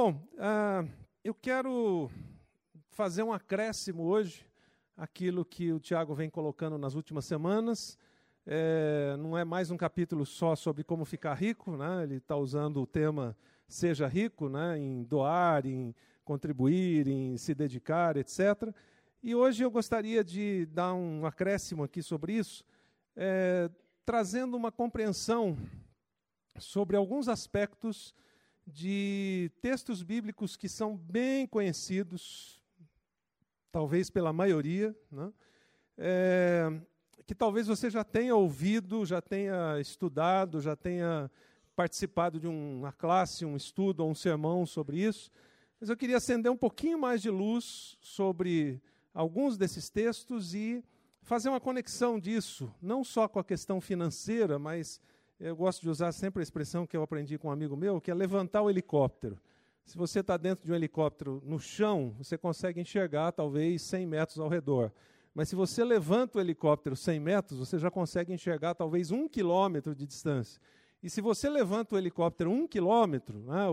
Bom, uh, eu quero fazer um acréscimo hoje aquilo que o Tiago vem colocando nas últimas semanas. É, não é mais um capítulo só sobre como ficar rico, né? ele está usando o tema seja rico, né? em doar, em contribuir, em se dedicar, etc. E hoje eu gostaria de dar um acréscimo aqui sobre isso, é, trazendo uma compreensão sobre alguns aspectos de textos bíblicos que são bem conhecidos, talvez pela maioria, né? é, que talvez você já tenha ouvido, já tenha estudado, já tenha participado de uma classe, um estudo ou um sermão sobre isso. Mas eu queria acender um pouquinho mais de luz sobre alguns desses textos e fazer uma conexão disso, não só com a questão financeira, mas eu gosto de usar sempre a expressão que eu aprendi com um amigo meu, que é levantar o helicóptero. Se você está dentro de um helicóptero no chão, você consegue enxergar talvez 100 metros ao redor. Mas se você levanta o helicóptero 100 metros, você já consegue enxergar talvez um quilômetro de distância. E se você levanta o helicóptero um quilômetro, né,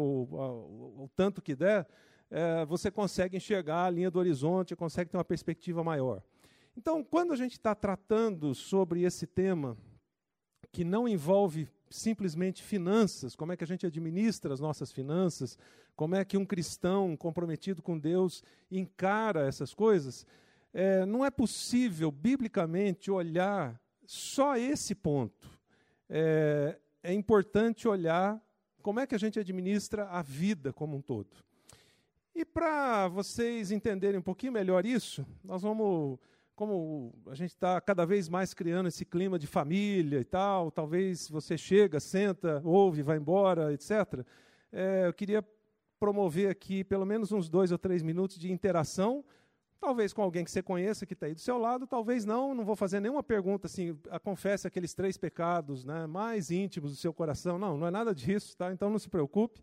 tanto que der, é, você consegue enxergar a linha do horizonte, consegue ter uma perspectiva maior. Então, quando a gente está tratando sobre esse tema que não envolve simplesmente finanças, como é que a gente administra as nossas finanças, como é que um cristão comprometido com Deus encara essas coisas, é, não é possível, biblicamente, olhar só esse ponto. É, é importante olhar como é que a gente administra a vida como um todo. E para vocês entenderem um pouquinho melhor isso, nós vamos como a gente está cada vez mais criando esse clima de família e tal, talvez você chega, senta, ouve, vai embora, etc. É, eu queria promover aqui pelo menos uns dois ou três minutos de interação, talvez com alguém que você conheça, que está aí do seu lado, talvez não, não vou fazer nenhuma pergunta assim, confesse aqueles três pecados né, mais íntimos do seu coração, não, não é nada disso, tá? então não se preocupe.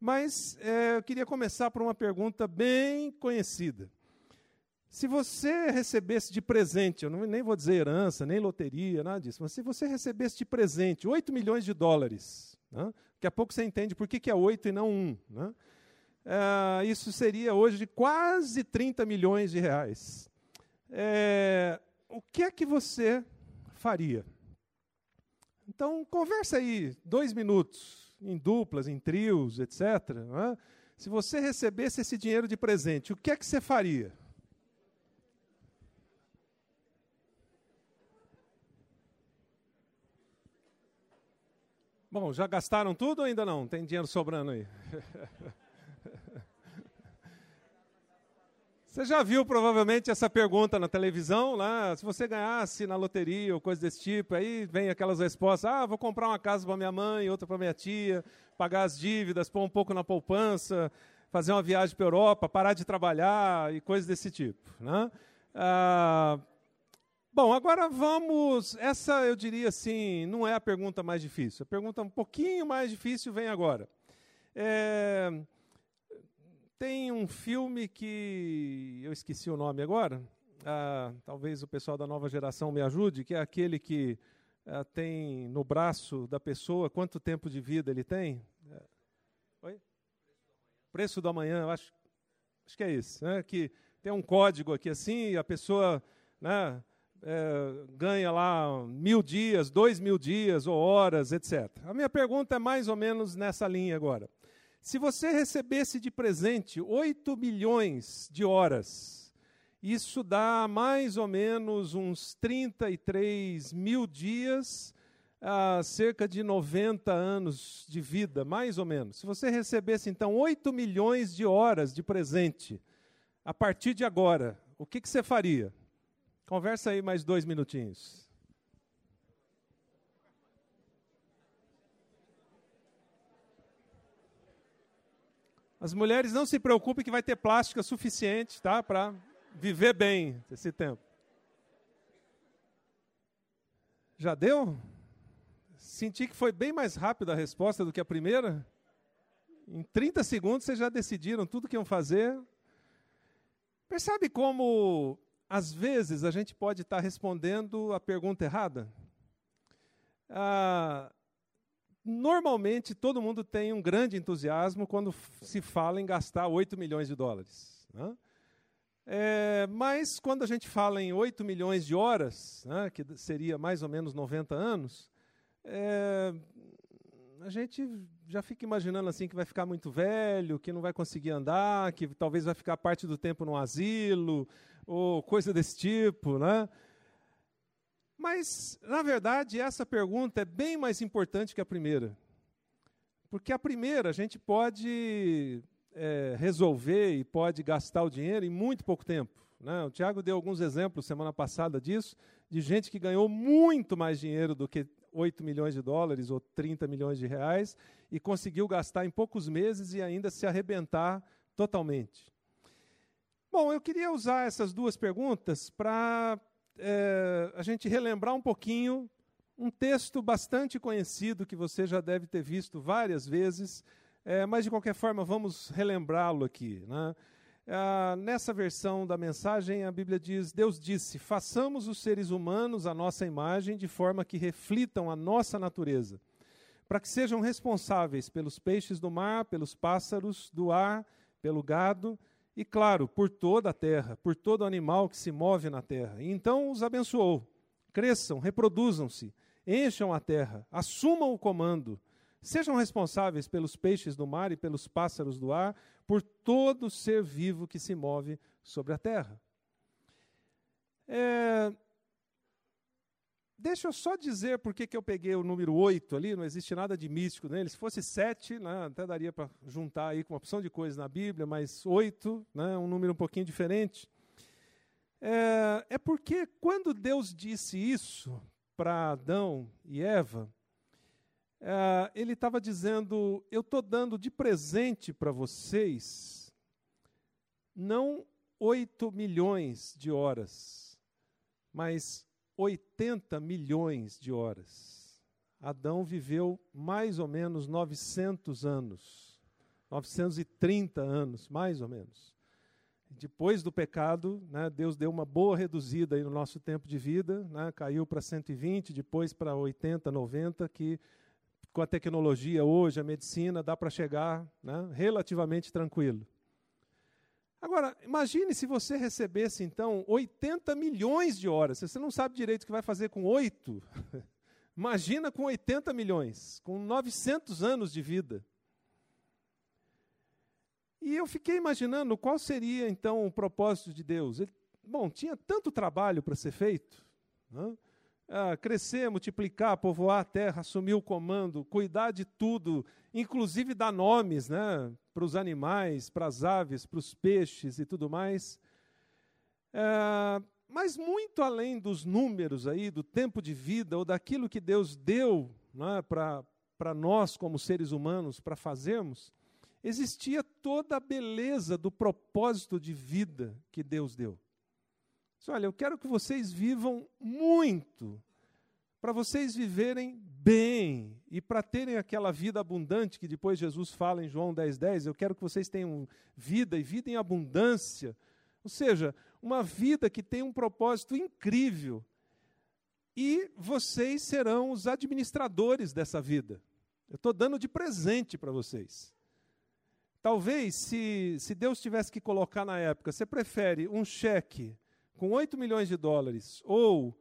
Mas é, eu queria começar por uma pergunta bem conhecida. Se você recebesse de presente, eu nem vou dizer herança, nem loteria, nada disso, mas se você recebesse de presente 8 milhões de dólares, né, daqui a pouco você entende por que, que é 8 e não 1. Né, é, isso seria hoje quase 30 milhões de reais. É, o que é que você faria? Então, conversa aí, dois minutos, em duplas, em trios, etc. Né? Se você recebesse esse dinheiro de presente, o que é que você faria? Bom, já gastaram tudo ou ainda não? Tem dinheiro sobrando aí? Você já viu provavelmente essa pergunta na televisão, lá, se você ganhasse na loteria ou coisa desse tipo, aí vem aquelas respostas, ah, vou comprar uma casa para minha mãe, outra para minha tia, pagar as dívidas, pôr um pouco na poupança, fazer uma viagem para a Europa, parar de trabalhar e coisas desse tipo. Né? Ah, Bom, agora vamos. Essa eu diria assim, não é a pergunta mais difícil. A pergunta um pouquinho mais difícil vem agora. É, tem um filme que eu esqueci o nome agora. Ah, talvez o pessoal da nova geração me ajude, que é aquele que ah, tem no braço da pessoa quanto tempo de vida ele tem. É, oi? Preço do amanhã, eu acho, acho que é isso. Né? Que tem um código aqui assim, a pessoa. Né, é, ganha lá mil dias, dois mil dias ou horas, etc. A minha pergunta é mais ou menos nessa linha agora. Se você recebesse de presente 8 milhões de horas, isso dá mais ou menos uns 33 mil dias, a cerca de 90 anos de vida, mais ou menos. Se você recebesse, então, 8 milhões de horas de presente, a partir de agora, o que, que você faria? Conversa aí mais dois minutinhos. As mulheres não se preocupem que vai ter plástica suficiente, tá, para viver bem esse tempo. Já deu? Senti que foi bem mais rápida a resposta do que a primeira. Em 30 segundos vocês já decidiram tudo que iam fazer. Percebe como às vezes a gente pode estar respondendo a pergunta errada. Ah, normalmente todo mundo tem um grande entusiasmo quando se fala em gastar 8 milhões de dólares. Né? É, mas quando a gente fala em 8 milhões de horas, né, que seria mais ou menos 90 anos, é, a gente já fica imaginando assim que vai ficar muito velho, que não vai conseguir andar, que talvez vai ficar parte do tempo no asilo, ou coisa desse tipo, né? Mas, na verdade, essa pergunta é bem mais importante que a primeira. Porque a primeira a gente pode é, resolver e pode gastar o dinheiro em muito pouco tempo. Né? O Tiago deu alguns exemplos semana passada disso, de gente que ganhou muito mais dinheiro do que 8 milhões de dólares ou 30 milhões de reais e conseguiu gastar em poucos meses e ainda se arrebentar totalmente. Bom, eu queria usar essas duas perguntas para é, a gente relembrar um pouquinho um texto bastante conhecido que você já deve ter visto várias vezes, é, mas, de qualquer forma, vamos relembrá-lo aqui. Né? Ah, nessa versão da mensagem, a Bíblia diz: Deus disse: façamos os seres humanos a nossa imagem, de forma que reflitam a nossa natureza, para que sejam responsáveis pelos peixes do mar, pelos pássaros do ar, pelo gado e, claro, por toda a terra, por todo animal que se move na terra. E então os abençoou. Cresçam, reproduzam-se, encham a terra, assumam o comando Sejam responsáveis pelos peixes do mar e pelos pássaros do ar, por todo ser vivo que se move sobre a terra. É, deixa eu só dizer por que eu peguei o número 8 ali, não existe nada de místico nele. Se fosse 7, né, até daria para juntar aí com uma opção de coisas na Bíblia, mas 8 né, um número um pouquinho diferente. É, é porque quando Deus disse isso para Adão e Eva, é, ele estava dizendo: Eu estou dando de presente para vocês, não 8 milhões de horas, mas 80 milhões de horas. Adão viveu mais ou menos 900 anos, 930 anos, mais ou menos. Depois do pecado, né, Deus deu uma boa reduzida no nosso tempo de vida, né, caiu para 120, depois para 80, 90, que com a tecnologia hoje, a medicina, dá para chegar né, relativamente tranquilo. Agora, imagine se você recebesse, então, 80 milhões de horas. Você não sabe direito o que vai fazer com 8. Imagina com 80 milhões, com 900 anos de vida. E eu fiquei imaginando qual seria, então, o propósito de Deus. Ele, bom, tinha tanto trabalho para ser feito. Né? Ah, crescer, multiplicar, povoar a terra, assumir o comando, cuidar de tudo, inclusive dar nomes né, para os animais, para as aves, para os peixes e tudo mais. É, mas muito além dos números aí, do tempo de vida, ou daquilo que Deus deu né, para nós como seres humanos para fazermos, existia toda a beleza do propósito de vida que Deus deu. Olha, eu quero que vocês vivam muito, para vocês viverem bem e para terem aquela vida abundante que depois Jesus fala em João 10,10. 10, eu quero que vocês tenham vida e vida em abundância. Ou seja, uma vida que tem um propósito incrível. E vocês serão os administradores dessa vida. Eu estou dando de presente para vocês. Talvez, se, se Deus tivesse que colocar na época, você prefere um cheque com 8 milhões de dólares ou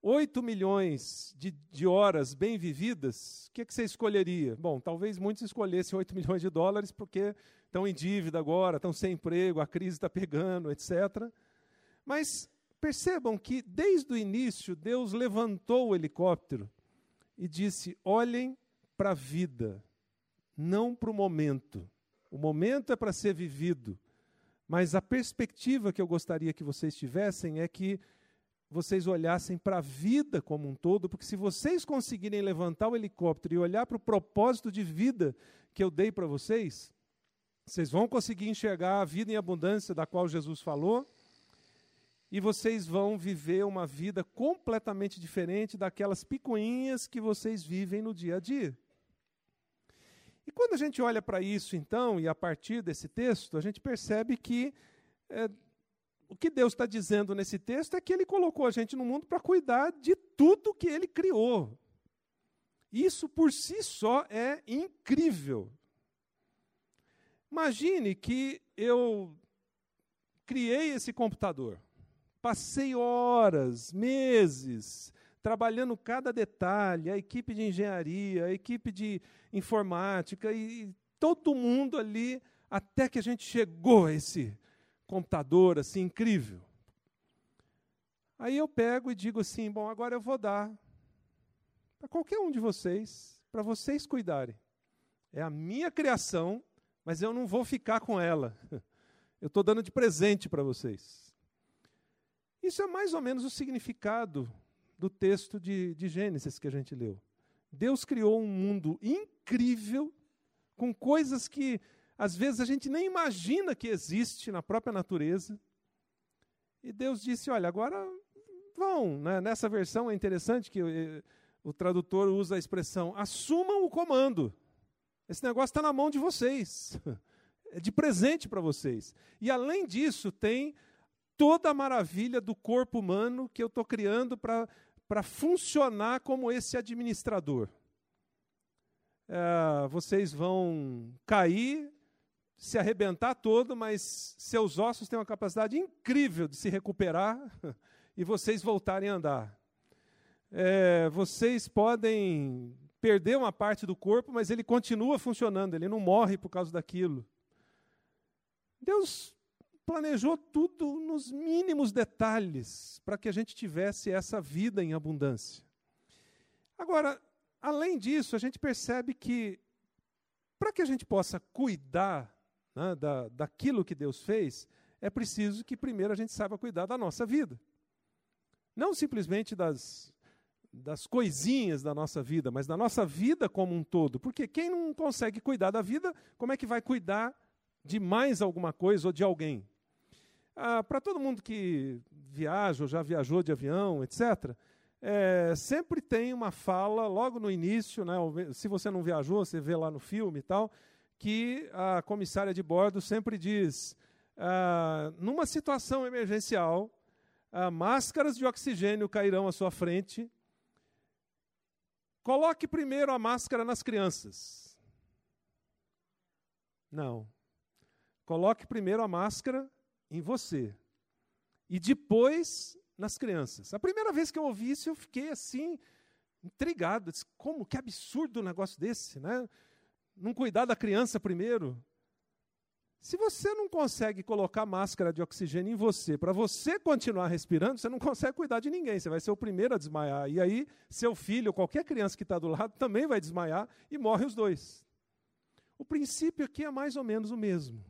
8 milhões de, de horas bem vividas, o que, que você escolheria? Bom, talvez muitos escolhessem 8 milhões de dólares porque estão em dívida agora, estão sem emprego, a crise está pegando, etc. Mas percebam que desde o início Deus levantou o helicóptero e disse: olhem para a vida, não para o momento. O momento é para ser vivido. Mas a perspectiva que eu gostaria que vocês tivessem é que vocês olhassem para a vida como um todo, porque se vocês conseguirem levantar o helicóptero e olhar para o propósito de vida que eu dei para vocês, vocês vão conseguir enxergar a vida em abundância da qual Jesus falou, e vocês vão viver uma vida completamente diferente daquelas picuinhas que vocês vivem no dia a dia. E quando a gente olha para isso, então, e a partir desse texto, a gente percebe que é, o que Deus está dizendo nesse texto é que Ele colocou a gente no mundo para cuidar de tudo que Ele criou. Isso por si só é incrível. Imagine que eu criei esse computador. Passei horas, meses, trabalhando cada detalhe, a equipe de engenharia, a equipe de informática e todo mundo ali, até que a gente chegou a esse computador assim incrível. Aí eu pego e digo assim: bom, agora eu vou dar para qualquer um de vocês, para vocês cuidarem. É a minha criação, mas eu não vou ficar com ela. Eu estou dando de presente para vocês. Isso é mais ou menos o significado do texto de, de Gênesis que a gente leu. Deus criou um mundo incrível, com coisas que às vezes a gente nem imagina que existe na própria natureza. E Deus disse: Olha, agora vão. Né? Nessa versão é interessante que eh, o tradutor usa a expressão: assumam o comando. Esse negócio está na mão de vocês. É de presente para vocês. E além disso, tem toda a maravilha do corpo humano que eu estou criando para funcionar como esse administrador. É, vocês vão cair, se arrebentar todo, mas seus ossos têm uma capacidade incrível de se recuperar e vocês voltarem a andar. É, vocês podem perder uma parte do corpo, mas ele continua funcionando, ele não morre por causa daquilo. Deus planejou tudo nos mínimos detalhes para que a gente tivesse essa vida em abundância. Agora, além disso, a gente percebe que para que a gente possa cuidar né, da, daquilo que Deus fez, é preciso que primeiro a gente saiba cuidar da nossa vida. Não simplesmente das das coisinhas da nossa vida, mas da nossa vida como um todo. Porque quem não consegue cuidar da vida, como é que vai cuidar de mais alguma coisa ou de alguém? Ah, Para todo mundo que viaja ou já viajou de avião, etc., é, sempre tem uma fala logo no início, né, se você não viajou, você vê lá no filme e tal, que a comissária de bordo sempre diz: ah, numa situação emergencial, ah, máscaras de oxigênio cairão à sua frente Coloque primeiro a máscara nas crianças. Não. Coloque primeiro a máscara em você. E depois nas crianças. A primeira vez que eu ouvi isso, eu fiquei assim, intrigado. Disse, como que absurdo um negócio desse, né? Não cuidar da criança primeiro. Se você não consegue colocar máscara de oxigênio em você, para você continuar respirando, você não consegue cuidar de ninguém, você vai ser o primeiro a desmaiar. E aí, seu filho, qualquer criança que está do lado, também vai desmaiar e morre os dois. O princípio aqui é mais ou menos o mesmo.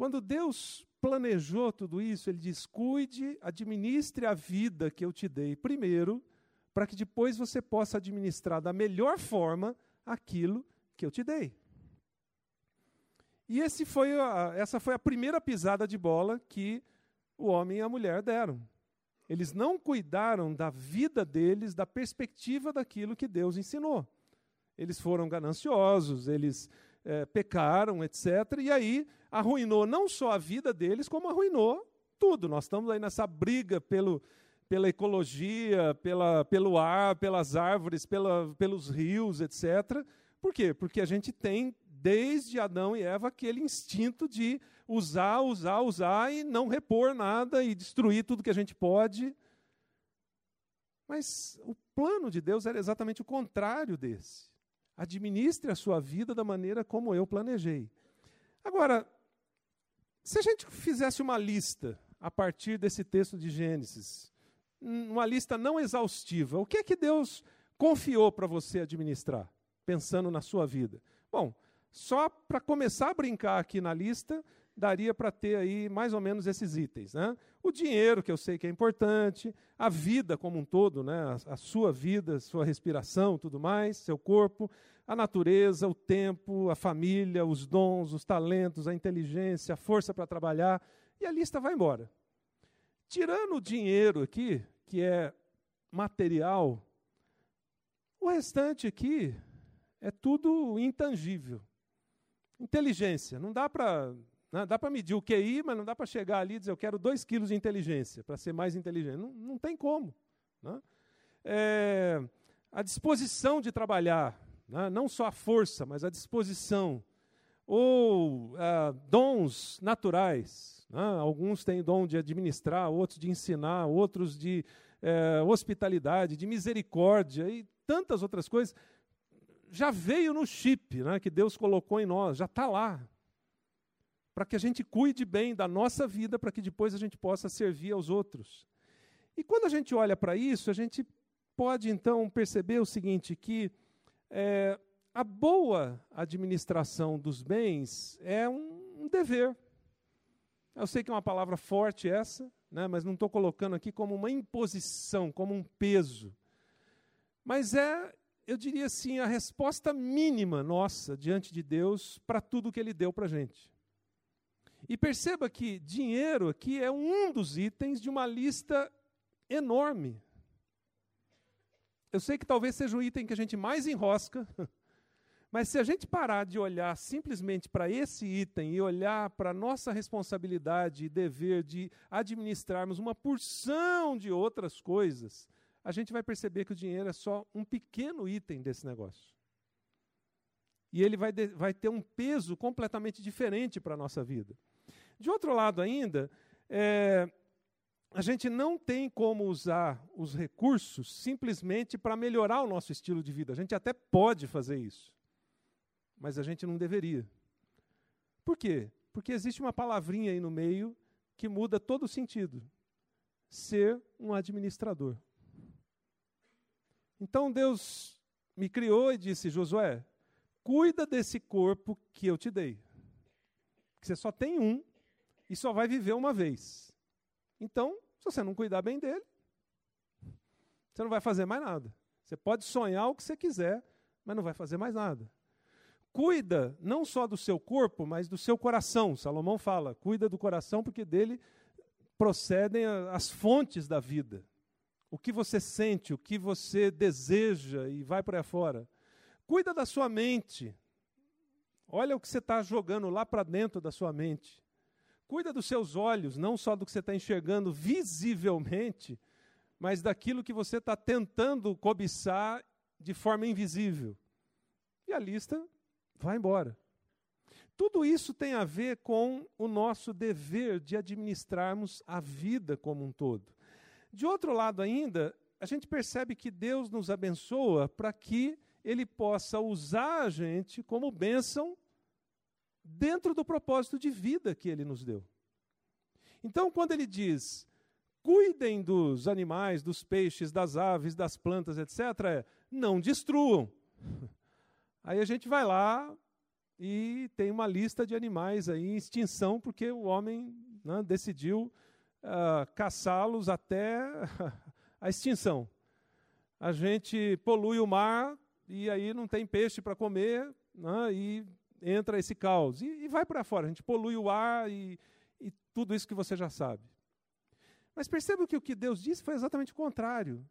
Quando Deus planejou tudo isso, Ele diz: cuide, administre a vida que eu te dei primeiro, para que depois você possa administrar da melhor forma aquilo que eu te dei. E foi a, essa foi a primeira pisada de bola que o homem e a mulher deram. Eles não cuidaram da vida deles, da perspectiva daquilo que Deus ensinou. Eles foram gananciosos, eles é, pecaram, etc. E aí arruinou não só a vida deles, como arruinou tudo. Nós estamos aí nessa briga pelo, pela ecologia, pela, pelo ar, pelas árvores, pela, pelos rios, etc. Por quê? Porque a gente tem desde Adão e Eva, aquele instinto de usar, usar, usar e não repor nada e destruir tudo que a gente pode. Mas o plano de Deus era exatamente o contrário desse. Administre a sua vida da maneira como eu planejei. Agora, se a gente fizesse uma lista a partir desse texto de Gênesis, uma lista não exaustiva, o que é que Deus confiou para você administrar, pensando na sua vida? Bom, só para começar a brincar aqui na lista, daria para ter aí mais ou menos esses itens. Né? O dinheiro, que eu sei que é importante, a vida como um todo, né? a, a sua vida, sua respiração, tudo mais, seu corpo, a natureza, o tempo, a família, os dons, os talentos, a inteligência, a força para trabalhar, e a lista vai embora. Tirando o dinheiro aqui, que é material, o restante aqui é tudo intangível. Inteligência. Não dá para né, dá para medir o QI, mas não dá para chegar ali e dizer eu quero 2 quilos de inteligência para ser mais inteligente. Não, não tem como. Né? É, a disposição de trabalhar, né? não só a força, mas a disposição, ou uh, dons naturais. Né? Alguns têm dom de administrar, outros de ensinar, outros de uh, hospitalidade, de misericórdia e tantas outras coisas. Já veio no chip né, que Deus colocou em nós, já está lá. Para que a gente cuide bem da nossa vida, para que depois a gente possa servir aos outros. E quando a gente olha para isso, a gente pode então perceber o seguinte: que é, a boa administração dos bens é um, um, dever. Eu sei que é uma palavra forte essa, né, mas não estou colocando aqui como uma imposição, como um peso. Mas é, eu diria assim, a resposta mínima nossa diante de Deus para tudo que Ele deu para a gente. E perceba que dinheiro aqui é um dos itens de uma lista enorme eu sei que talvez seja o item que a gente mais enrosca, mas se a gente parar de olhar simplesmente para esse item e olhar para a nossa responsabilidade e dever de administrarmos uma porção de outras coisas, a gente vai perceber que o dinheiro é só um pequeno item desse negócio. E ele vai, de, vai ter um peso completamente diferente para a nossa vida. De outro lado, ainda, é, a gente não tem como usar os recursos simplesmente para melhorar o nosso estilo de vida. A gente até pode fazer isso, mas a gente não deveria. Por quê? Porque existe uma palavrinha aí no meio que muda todo o sentido: ser um administrador. Então Deus me criou e disse: Josué, cuida desse corpo que eu te dei. Que você só tem um e só vai viver uma vez. Então, se você não cuidar bem dele, você não vai fazer mais nada. Você pode sonhar o que você quiser, mas não vai fazer mais nada. Cuida não só do seu corpo, mas do seu coração. Salomão fala: cuida do coração, porque dele procedem as fontes da vida. O que você sente, o que você deseja e vai por aí fora. Cuida da sua mente. Olha o que você está jogando lá para dentro da sua mente. Cuida dos seus olhos, não só do que você está enxergando visivelmente, mas daquilo que você está tentando cobiçar de forma invisível. E a lista vai embora. Tudo isso tem a ver com o nosso dever de administrarmos a vida como um todo. De outro lado, ainda, a gente percebe que Deus nos abençoa para que Ele possa usar a gente como bênção dentro do propósito de vida que ele nos deu. Então, quando ele diz, cuidem dos animais, dos peixes, das aves, das plantas, etc., é, não destruam. Aí a gente vai lá e tem uma lista de animais aí em extinção, porque o homem né, decidiu uh, caçá-los até a extinção. A gente polui o mar e aí não tem peixe para comer, né, e entra esse caos. E, e vai para fora. A gente polui o ar e, e tudo isso que você já sabe. Mas perceba que o que Deus disse foi exatamente o contrário.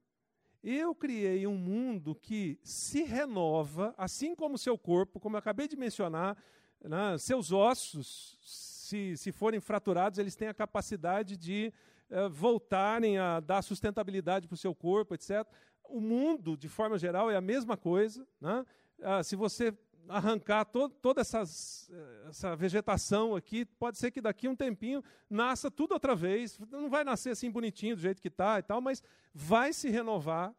Eu criei um mundo que se renova, assim como o seu corpo, como eu acabei de mencionar, né, seus ossos, se, se forem fraturados, eles têm a capacidade de uh, voltarem a dar sustentabilidade para o seu corpo, etc. O mundo, de forma geral, é a mesma coisa. Né? Uh, se você arrancar todo, toda essas, essa vegetação aqui, pode ser que daqui a um tempinho nasça tudo outra vez. Não vai nascer assim bonitinho do jeito que está e tal, mas vai se renovar.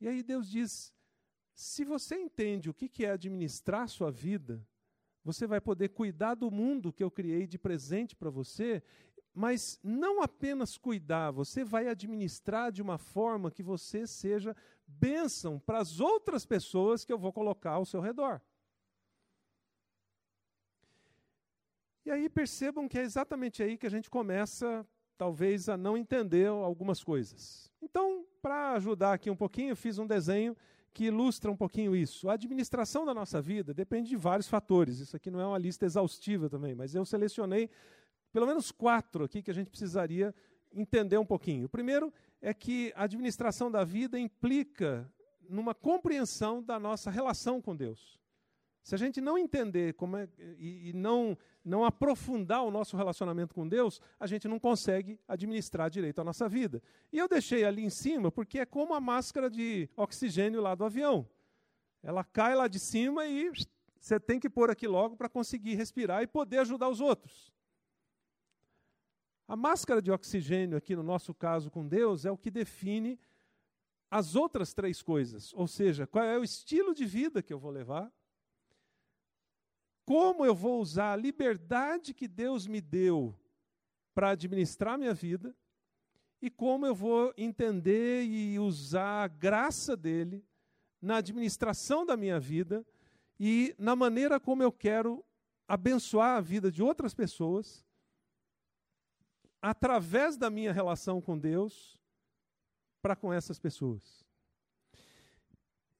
E aí Deus diz: se você entende o que é administrar sua vida, você vai poder cuidar do mundo que eu criei de presente para você, mas não apenas cuidar, você vai administrar de uma forma que você seja bênção para as outras pessoas que eu vou colocar ao seu redor. E aí percebam que é exatamente aí que a gente começa, talvez, a não entender algumas coisas. Então, para ajudar aqui um pouquinho, eu fiz um desenho que ilustra um pouquinho isso. A administração da nossa vida depende de vários fatores. Isso aqui não é uma lista exaustiva também, mas eu selecionei pelo menos quatro aqui que a gente precisaria entender um pouquinho. O primeiro é que a administração da vida implica numa compreensão da nossa relação com Deus. Se a gente não entender como é, e, e não, não aprofundar o nosso relacionamento com Deus, a gente não consegue administrar direito a nossa vida. E eu deixei ali em cima porque é como a máscara de oxigênio lá do avião. Ela cai lá de cima e você tem que pôr aqui logo para conseguir respirar e poder ajudar os outros. A máscara de oxigênio, aqui no nosso caso com Deus, é o que define as outras três coisas. Ou seja, qual é o estilo de vida que eu vou levar, como eu vou usar a liberdade que Deus me deu para administrar minha vida e como eu vou entender e usar a graça dele na administração da minha vida e na maneira como eu quero abençoar a vida de outras pessoas através da minha relação com Deus para com essas pessoas.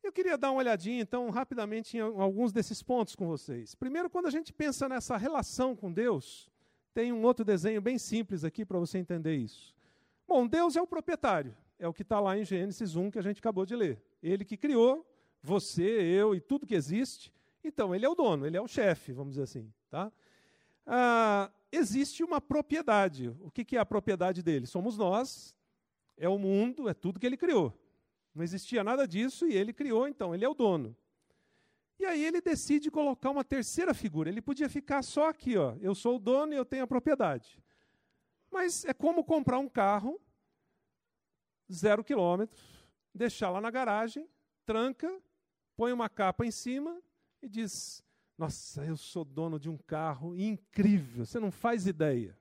Eu queria dar uma olhadinha, então, rapidamente em alguns desses pontos com vocês. Primeiro, quando a gente pensa nessa relação com Deus, tem um outro desenho bem simples aqui para você entender isso. Bom, Deus é o proprietário, é o que está lá em Gênesis 1 que a gente acabou de ler. Ele que criou, você, eu e tudo que existe. Então, ele é o dono, ele é o chefe, vamos dizer assim. Tá? Ah, existe uma propriedade. O que, que é a propriedade dele? Somos nós, é o mundo, é tudo que ele criou. Não existia nada disso e ele criou, então, ele é o dono. E aí ele decide colocar uma terceira figura. Ele podia ficar só aqui, ó. Eu sou o dono e eu tenho a propriedade. Mas é como comprar um carro, zero quilômetros, deixar lá na garagem, tranca, põe uma capa em cima e diz: Nossa, eu sou dono de um carro incrível, você não faz ideia.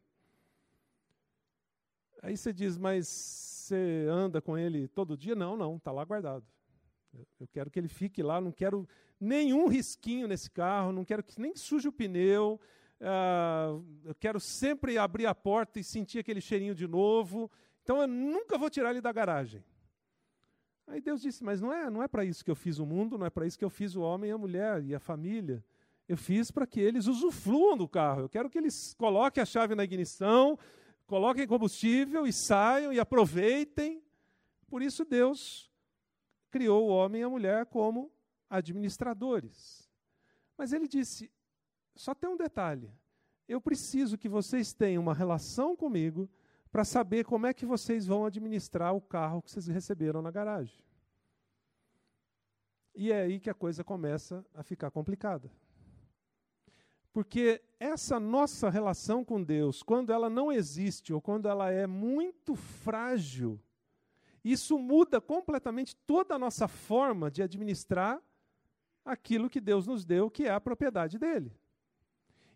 Aí você diz: Mas você anda com ele todo dia? Não, não, está lá guardado. Eu quero que ele fique lá, não quero nenhum risquinho nesse carro, não quero que nem suje o pneu. Uh, eu quero sempre abrir a porta e sentir aquele cheirinho de novo. Então eu nunca vou tirar ele da garagem. Aí Deus disse: Mas não é, não é para isso que eu fiz o mundo, não é para isso que eu fiz o homem e a mulher e a família. Eu fiz para que eles usufruam do carro. Eu quero que eles coloquem a chave na ignição, coloquem combustível e saiam e aproveitem. Por isso Deus criou o homem e a mulher como administradores. Mas ele disse: só tem um detalhe. Eu preciso que vocês tenham uma relação comigo para saber como é que vocês vão administrar o carro que vocês receberam na garagem. E é aí que a coisa começa a ficar complicada. Porque essa nossa relação com Deus, quando ela não existe ou quando ela é muito frágil, isso muda completamente toda a nossa forma de administrar aquilo que Deus nos deu, que é a propriedade dele.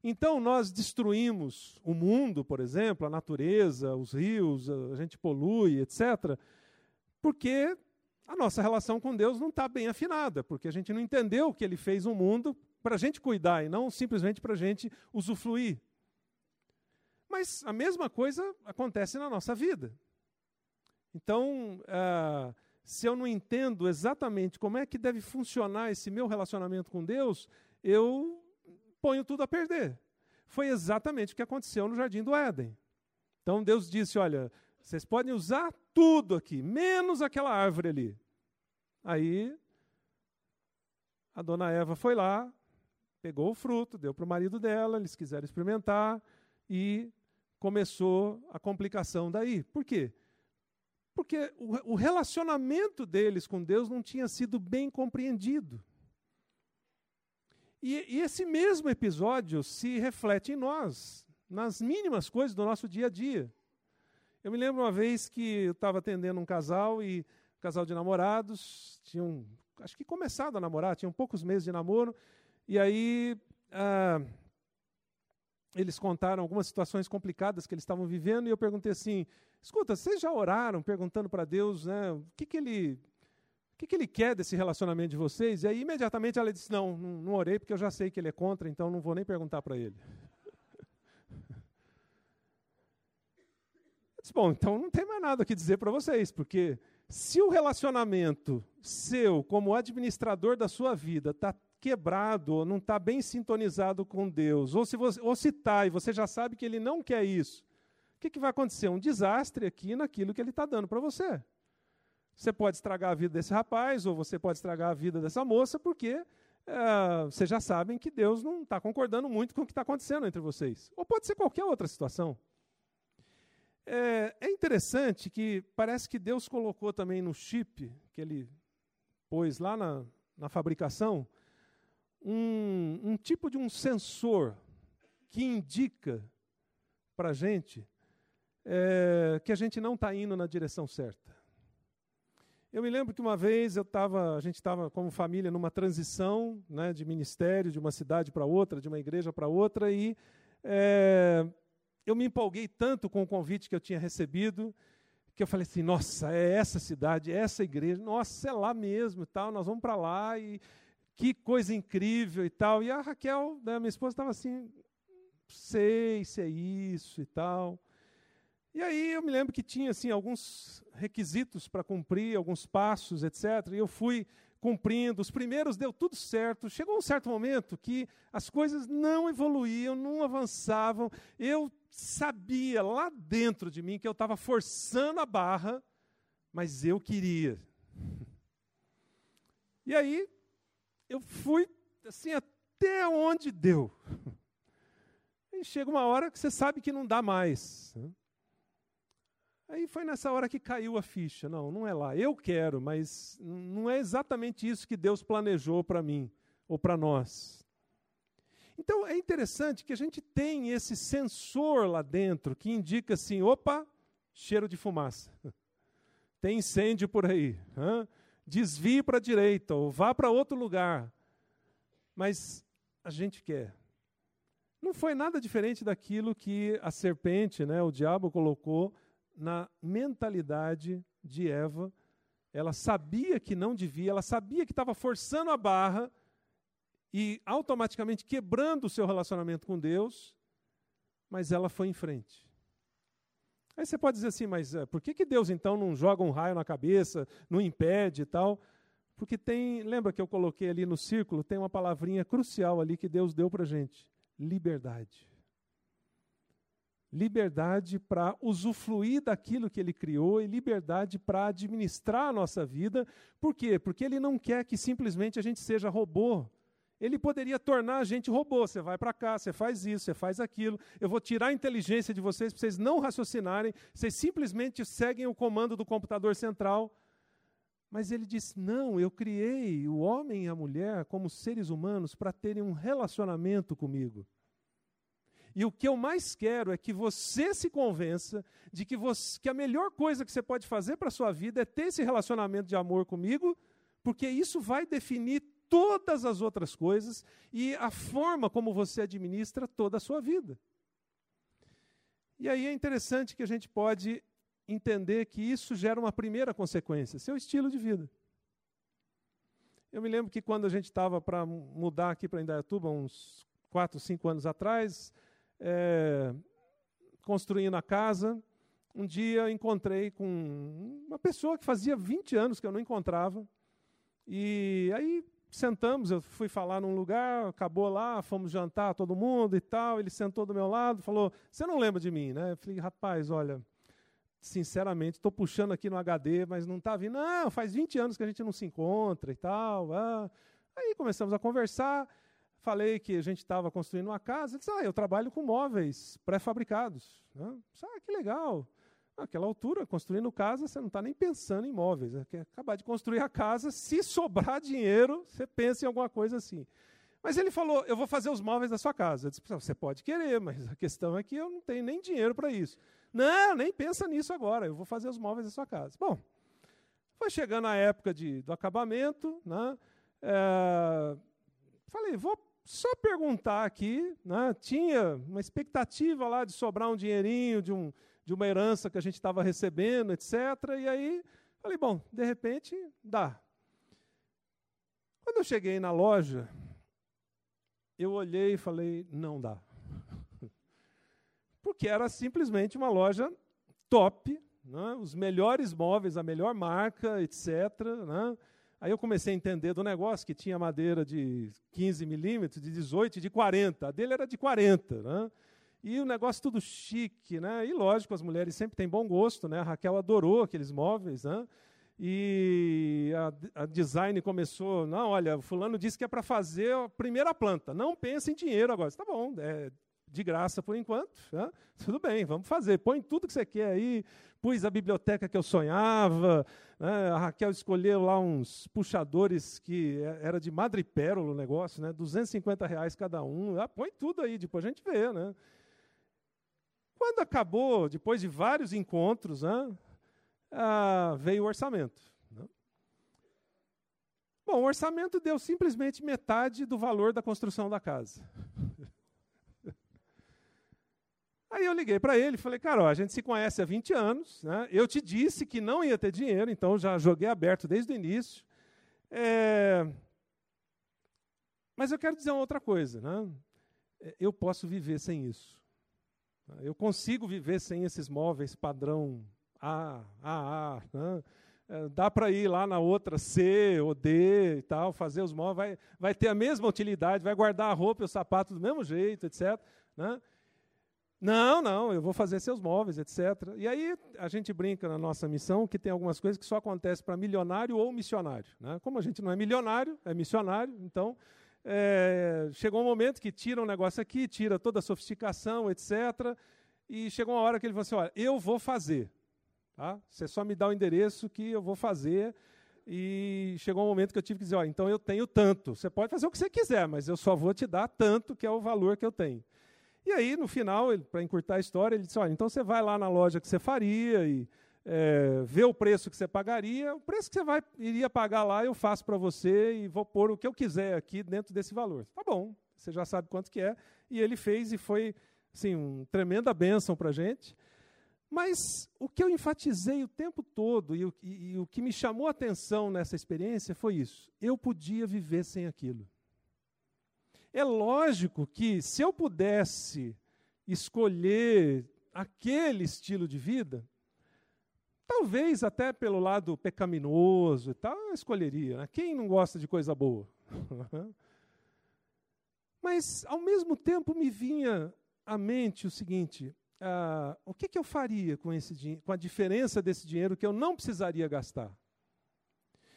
Então, nós destruímos o mundo, por exemplo, a natureza, os rios, a gente polui, etc., porque a nossa relação com Deus não está bem afinada, porque a gente não entendeu que Ele fez um mundo para a gente cuidar e não simplesmente para a gente usufruir. Mas a mesma coisa acontece na nossa vida. Então, uh, se eu não entendo exatamente como é que deve funcionar esse meu relacionamento com Deus, eu ponho tudo a perder. Foi exatamente o que aconteceu no jardim do Éden. Então Deus disse: Olha, vocês podem usar tudo aqui, menos aquela árvore ali. Aí a dona Eva foi lá, pegou o fruto, deu para o marido dela, eles quiseram experimentar e começou a complicação daí. Por quê? Porque o, relacionamento deles com Deus não tinha sido bem compreendido. E, e esse mesmo episódio se reflete em nós, nas mínimas coisas do nosso dia a dia. Eu me lembro uma vez que eu estava atendendo um casal e um casal de namorados, tinham, acho que começado a namorar, tinham poucos meses de namoro, e aí ah, eles contaram algumas situações complicadas que eles estavam vivendo, e eu perguntei assim: escuta, vocês já oraram perguntando para Deus né, o que, que ele o que, que, ele quer desse relacionamento de vocês? E aí, imediatamente, ela disse: Não, não, não orei porque eu já sei que ele é contra, então não vou nem perguntar para ele. Eu disse: Bom, então não tem mais nada que dizer para vocês, porque se o relacionamento seu, como administrador da sua vida, está quebrado, ou não está bem sintonizado com Deus, ou se está e você já sabe que ele não quer isso, o que, que vai acontecer? Um desastre aqui naquilo que ele está dando para você. Você pode estragar a vida desse rapaz, ou você pode estragar a vida dessa moça, porque é, vocês já sabem que Deus não está concordando muito com o que está acontecendo entre vocês. Ou pode ser qualquer outra situação. É, é, interessante que parece que Deus colocou também no chip que ele pôs lá na, na fabricação um, um tipo de um sensor que indica para a gente é, que a gente não está indo na direção certa. Eu me lembro que uma vez eu tava, a gente estava como família numa transição né, de ministério, de uma cidade para outra, de uma igreja para outra, e é, eu me empolguei tanto com o convite que eu tinha recebido, que eu falei assim, nossa, é essa cidade, é essa igreja, nossa, é lá mesmo e tal, nós vamos para lá, e que coisa incrível e tal. E a Raquel, né, minha esposa, estava assim, sei se é isso e tal. E aí eu me lembro que tinha assim alguns requisitos para cumprir, alguns passos, etc. E eu fui cumprindo. Os primeiros deu tudo certo. Chegou um certo momento que as coisas não evoluíam, não avançavam. Eu sabia lá dentro de mim que eu estava forçando a barra, mas eu queria. E aí eu fui assim até onde deu. E chega uma hora que você sabe que não dá mais. Né? Aí foi nessa hora que caiu a ficha. Não, não é lá. Eu quero, mas não é exatamente isso que Deus planejou para mim ou para nós. Então é interessante que a gente tem esse sensor lá dentro que indica assim: opa, cheiro de fumaça. Tem incêndio por aí. Hã? Desvie para a direita ou vá para outro lugar. Mas a gente quer. Não foi nada diferente daquilo que a serpente, né, o diabo, colocou na mentalidade de Eva. Ela sabia que não devia, ela sabia que estava forçando a barra e automaticamente quebrando o seu relacionamento com Deus, mas ela foi em frente. Aí você pode dizer assim, mas é, por que, que Deus então não joga um raio na cabeça, não impede e tal? Porque tem, lembra que eu coloquei ali no círculo, tem uma palavrinha crucial ali que Deus deu para a gente: liberdade liberdade para usufruir daquilo que ele criou e liberdade para administrar a nossa vida. Por quê? Porque ele não quer que simplesmente a gente seja robô. Ele poderia tornar a gente robô. Você vai para cá, você faz isso, você faz aquilo. Eu vou tirar a inteligência de vocês para vocês não raciocinarem. Vocês simplesmente seguem o comando do computador central. Mas ele diz: não, eu criei o homem e a mulher como seres humanos para terem um relacionamento comigo. E o que eu mais quero é que você se convença de que, você, que a melhor coisa que você pode fazer para a sua vida é ter esse relacionamento de amor comigo, porque isso vai definir todas as outras coisas e a forma como você administra toda a sua vida. E aí é interessante que a gente pode entender que isso gera uma primeira consequência, seu estilo de vida. Eu me lembro que quando a gente estava para mudar aqui para Indaiatuba, uns quatro, cinco anos atrás, é, construindo a casa, um dia encontrei com uma pessoa que fazia 20 anos que eu não encontrava. E aí sentamos, eu fui falar num lugar, acabou lá, fomos jantar todo mundo e tal. Ele sentou do meu lado, falou: Você não lembra de mim, né? Eu falei: Rapaz, olha, sinceramente, estou puxando aqui no HD, mas não está vindo. Não, faz 20 anos que a gente não se encontra e tal. Ah. Aí começamos a conversar. Falei que a gente estava construindo uma casa. Ele disse, ah, eu trabalho com móveis pré-fabricados. Né? Ah, que legal. Naquela altura, construindo casa, você não está nem pensando em móveis. Né? Quer acabar de construir a casa, se sobrar dinheiro, você pensa em alguma coisa assim. Mas ele falou, eu vou fazer os móveis da sua casa. Eu disse, você pode querer, mas a questão é que eu não tenho nem dinheiro para isso. Não, nem pensa nisso agora, eu vou fazer os móveis da sua casa. Bom, foi chegando a época de, do acabamento, né? É, falei, vou só perguntar aqui, né, tinha uma expectativa lá de sobrar um dinheirinho de, um, de uma herança que a gente estava recebendo, etc. E aí, falei, bom, de repente dá. Quando eu cheguei na loja, eu olhei e falei, não dá. Porque era simplesmente uma loja top, né, os melhores móveis, a melhor marca, etc. Né, Aí eu comecei a entender do negócio que tinha madeira de 15 milímetros, de 18, de 40. A dele era de 40, né? E o negócio tudo chique, né? E lógico, as mulheres sempre têm bom gosto, né? A Raquel adorou aqueles móveis, né? e a, a, design começou, não, olha, fulano disse que é para fazer a primeira planta, não pensa em dinheiro agora. Tá bom, é de graça por enquanto, né? tudo bem, vamos fazer. Põe tudo que você quer aí, pus a biblioteca que eu sonhava, né? a Raquel escolheu lá uns puxadores que é, era de madrepérola o negócio, né? 250 reais cada um, ah, põe tudo aí, depois a gente vê. Né? Quando acabou, depois de vários encontros, né? ah, veio o orçamento. Né? Bom, o orçamento deu simplesmente metade do valor da construção da casa. Aí eu liguei para ele e falei, cara, ó, a gente se conhece há 20 anos, né? eu te disse que não ia ter dinheiro, então já joguei aberto desde o início. É... Mas eu quero dizer uma outra coisa, né? eu posso viver sem isso. Eu consigo viver sem esses móveis padrão A, A, A. Né? É, dá para ir lá na outra C ou D e tal, fazer os móveis, vai, vai ter a mesma utilidade, vai guardar a roupa e o sapato do mesmo jeito, etc. Né? Não, não, eu vou fazer seus móveis, etc. E aí a gente brinca na nossa missão que tem algumas coisas que só acontecem para milionário ou missionário. Né? Como a gente não é milionário, é missionário, então é, chegou um momento que tira um negócio aqui, tira toda a sofisticação, etc. E chegou uma hora que ele falou assim: olha, eu vou fazer. Tá? Você só me dá o endereço que eu vou fazer. E chegou um momento que eu tive que dizer: olha, então eu tenho tanto. Você pode fazer o que você quiser, mas eu só vou te dar tanto, que é o valor que eu tenho. E aí, no final, para encurtar a história, ele disse: olha, então você vai lá na loja que você faria e é, vê o preço que você pagaria. O preço que você vai, iria pagar lá, eu faço para você e vou pôr o que eu quiser aqui dentro desse valor. Tá bom, você já sabe quanto que é. E ele fez e foi assim, uma tremenda bênção para a gente. Mas o que eu enfatizei o tempo todo e o, e, e o que me chamou a atenção nessa experiência foi isso. Eu podia viver sem aquilo. É lógico que se eu pudesse escolher aquele estilo de vida, talvez até pelo lado pecaminoso e tal, escolheria. Né? Quem não gosta de coisa boa? Mas, ao mesmo tempo, me vinha à mente o seguinte: ah, o que, que eu faria com, esse, com a diferença desse dinheiro que eu não precisaria gastar?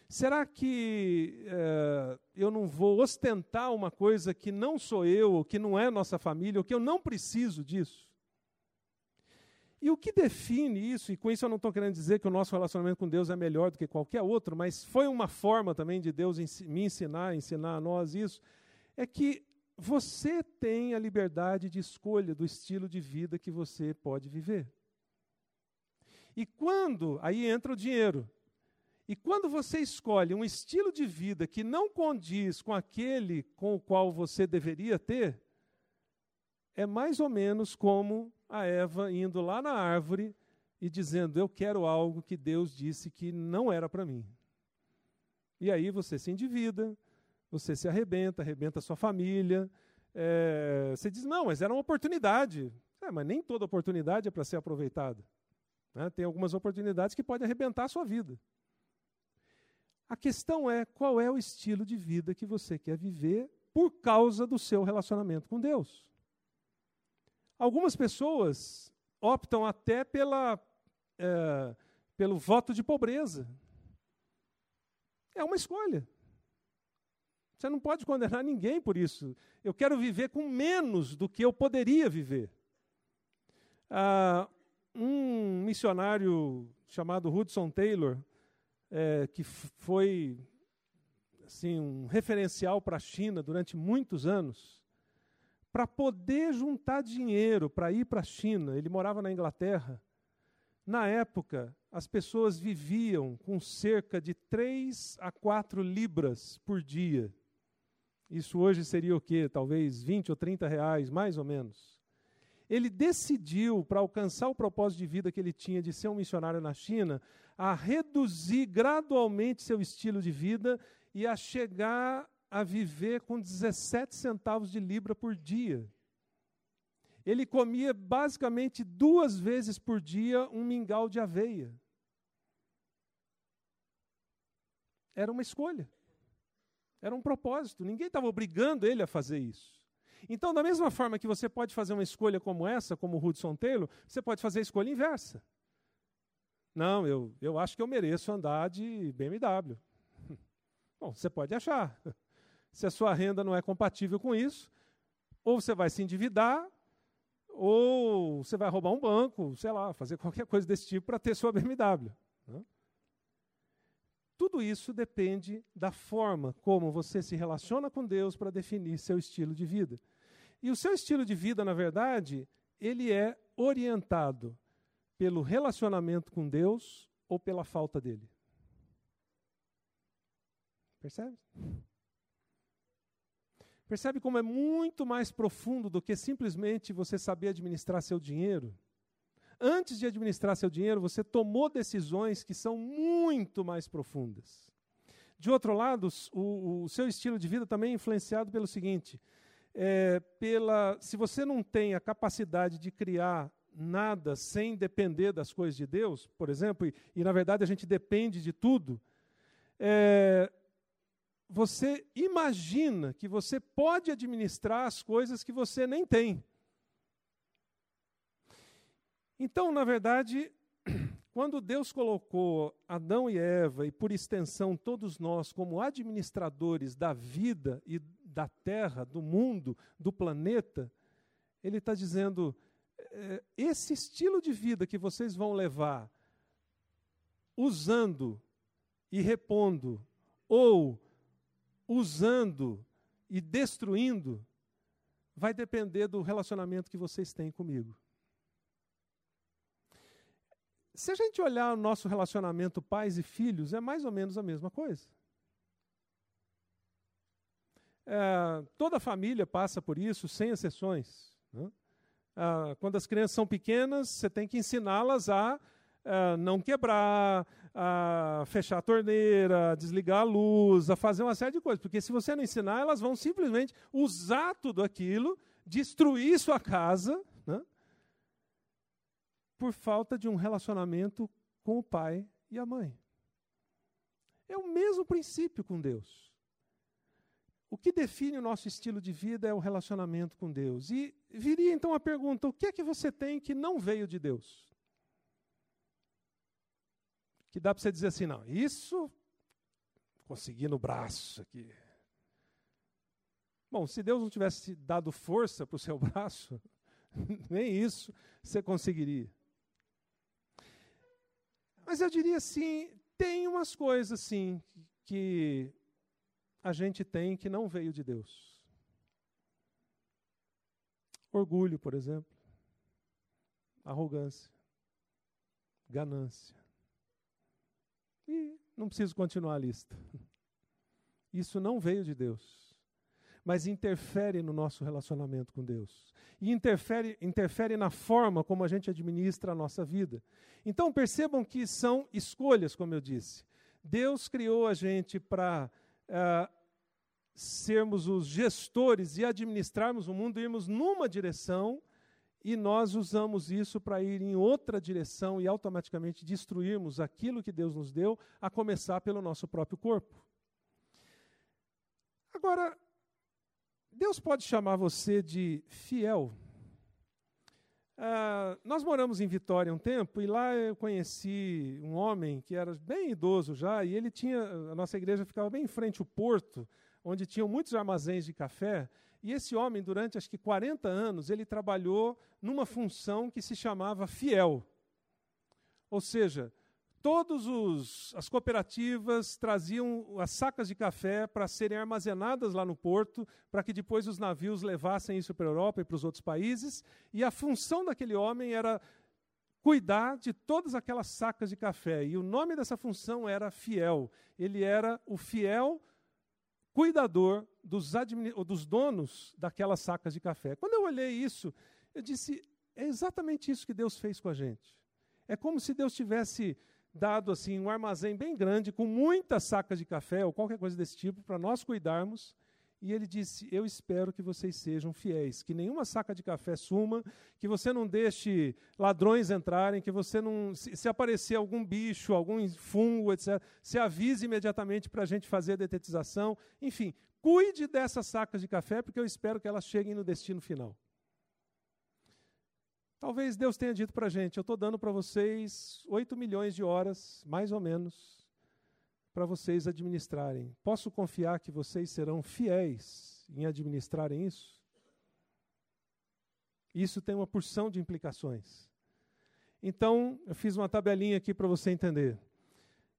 Será que é, eu não vou ostentar uma coisa que não sou eu, ou que não é nossa família, ou que eu não preciso disso? E o que define isso, e com isso eu não estou querendo dizer que o nosso relacionamento com Deus é melhor do que qualquer outro, mas foi uma forma também de Deus me ensinar, ensinar a nós isso, é que você tem a liberdade de escolha do estilo de vida que você pode viver. E quando, aí entra o dinheiro, e quando você escolhe um estilo de vida que não condiz com aquele com o qual você deveria ter, é mais ou menos como a Eva indo lá na árvore e dizendo: Eu quero algo que Deus disse que não era para mim. E aí você se endivida, você se arrebenta, arrebenta a sua família. É, você diz: Não, mas era uma oportunidade. É, mas nem toda oportunidade é para ser aproveitada. Né? Tem algumas oportunidades que podem arrebentar a sua vida. A questão é qual é o estilo de vida que você quer viver por causa do seu relacionamento com Deus. Algumas pessoas optam até pela, é, pelo voto de pobreza. É uma escolha. Você não pode condenar ninguém por isso. Eu quero viver com menos do que eu poderia viver. Ah, um missionário chamado Hudson Taylor, é, que foi assim, um referencial para a China durante muitos anos, para poder juntar dinheiro para ir para a China, ele morava na Inglaterra. Na época, as pessoas viviam com cerca de 3 a 4 libras por dia. Isso hoje seria o quê? Talvez 20 ou 30 reais, mais ou menos. Ele decidiu, para alcançar o propósito de vida que ele tinha de ser um missionário na China, a reduzir gradualmente seu estilo de vida e a chegar a viver com 17 centavos de libra por dia. Ele comia basicamente duas vezes por dia um mingau de aveia. Era uma escolha. Era um propósito. Ninguém estava obrigando ele a fazer isso. Então, da mesma forma que você pode fazer uma escolha como essa, como o Hudson Taylor, você pode fazer a escolha inversa. Não, eu, eu acho que eu mereço andar de BMW. Bom, você pode achar. Se a sua renda não é compatível com isso, ou você vai se endividar, ou você vai roubar um banco, sei lá, fazer qualquer coisa desse tipo para ter sua BMW. Né? Tudo isso depende da forma como você se relaciona com Deus para definir seu estilo de vida. E o seu estilo de vida, na verdade, ele é orientado pelo relacionamento com Deus ou pela falta dele. Percebe? Percebe como é muito mais profundo do que simplesmente você saber administrar seu dinheiro? Antes de administrar seu dinheiro, você tomou decisões que são muito mais profundas. De outro lado, o, o seu estilo de vida também é influenciado pelo seguinte: é, pela, se você não tem a capacidade de criar nada sem depender das coisas de Deus, por exemplo, e, e na verdade a gente depende de tudo, é, você imagina que você pode administrar as coisas que você nem tem. Então, na verdade, quando Deus colocou Adão e Eva, e por extensão todos nós, como administradores da vida e da terra, do mundo, do planeta, Ele está dizendo: é, esse estilo de vida que vocês vão levar, usando e repondo, ou usando e destruindo, vai depender do relacionamento que vocês têm comigo. Se a gente olhar o nosso relacionamento pais e filhos, é mais ou menos a mesma coisa. É, toda família passa por isso, sem exceções. Né? Ah, quando as crianças são pequenas, você tem que ensiná-las a uh, não quebrar, a fechar a torneira, a desligar a luz, a fazer uma série de coisas. Porque se você não ensinar, elas vão simplesmente usar tudo aquilo, destruir sua casa, né? por falta de um relacionamento com o pai e a mãe. É o mesmo princípio com Deus. O que define o nosso estilo de vida é o relacionamento com Deus. E viria então a pergunta: o que é que você tem que não veio de Deus? Que dá para você dizer assim, não, isso consegui no braço aqui. Bom, se Deus não tivesse dado força para o seu braço, nem isso você conseguiria. Mas eu diria assim, tem umas coisas assim que a gente tem que não veio de Deus. Orgulho, por exemplo. Arrogância. Ganância. E não preciso continuar a lista. Isso não veio de Deus, mas interfere no nosso relacionamento com Deus. E interfere, interfere na forma como a gente administra a nossa vida. Então percebam que são escolhas, como eu disse. Deus criou a gente para uh, ah, sermos os gestores e administrarmos o mundo, irmos numa direção e nós usamos isso para ir em outra direção e automaticamente destruirmos aquilo que Deus nos deu, a começar pelo nosso próprio corpo. Agora, Deus pode chamar você de fiel. Uh, nós moramos em Vitória um tempo e lá eu conheci um homem que era bem idoso já e ele tinha a nossa igreja ficava bem em frente ao porto onde tinham muitos armazéns de café e esse homem, durante acho que 40 anos, ele trabalhou numa função que se chamava fiel. Ou seja, todas as cooperativas traziam as sacas de café para serem armazenadas lá no porto, para que depois os navios levassem isso para a Europa e para os outros países. E a função daquele homem era cuidar de todas aquelas sacas de café. E o nome dessa função era fiel. Ele era o fiel cuidador dos, dos donos daquelas sacas de café. Quando eu olhei isso, eu disse: é exatamente isso que Deus fez com a gente. É como se Deus tivesse dado assim um armazém bem grande com muitas sacas de café ou qualquer coisa desse tipo para nós cuidarmos e ele disse: Eu espero que vocês sejam fiéis, que nenhuma saca de café suma, que você não deixe ladrões entrarem, que você não. Se, se aparecer algum bicho, algum fungo, etc., se avise imediatamente para a gente fazer a detetização. Enfim, cuide dessas sacas de café, porque eu espero que elas cheguem no destino final. Talvez Deus tenha dito para a gente: eu estou dando para vocês 8 milhões de horas, mais ou menos, para vocês administrarem. Posso confiar que vocês serão fiéis em administrarem isso? Isso tem uma porção de implicações. Então, eu fiz uma tabelinha aqui para você entender.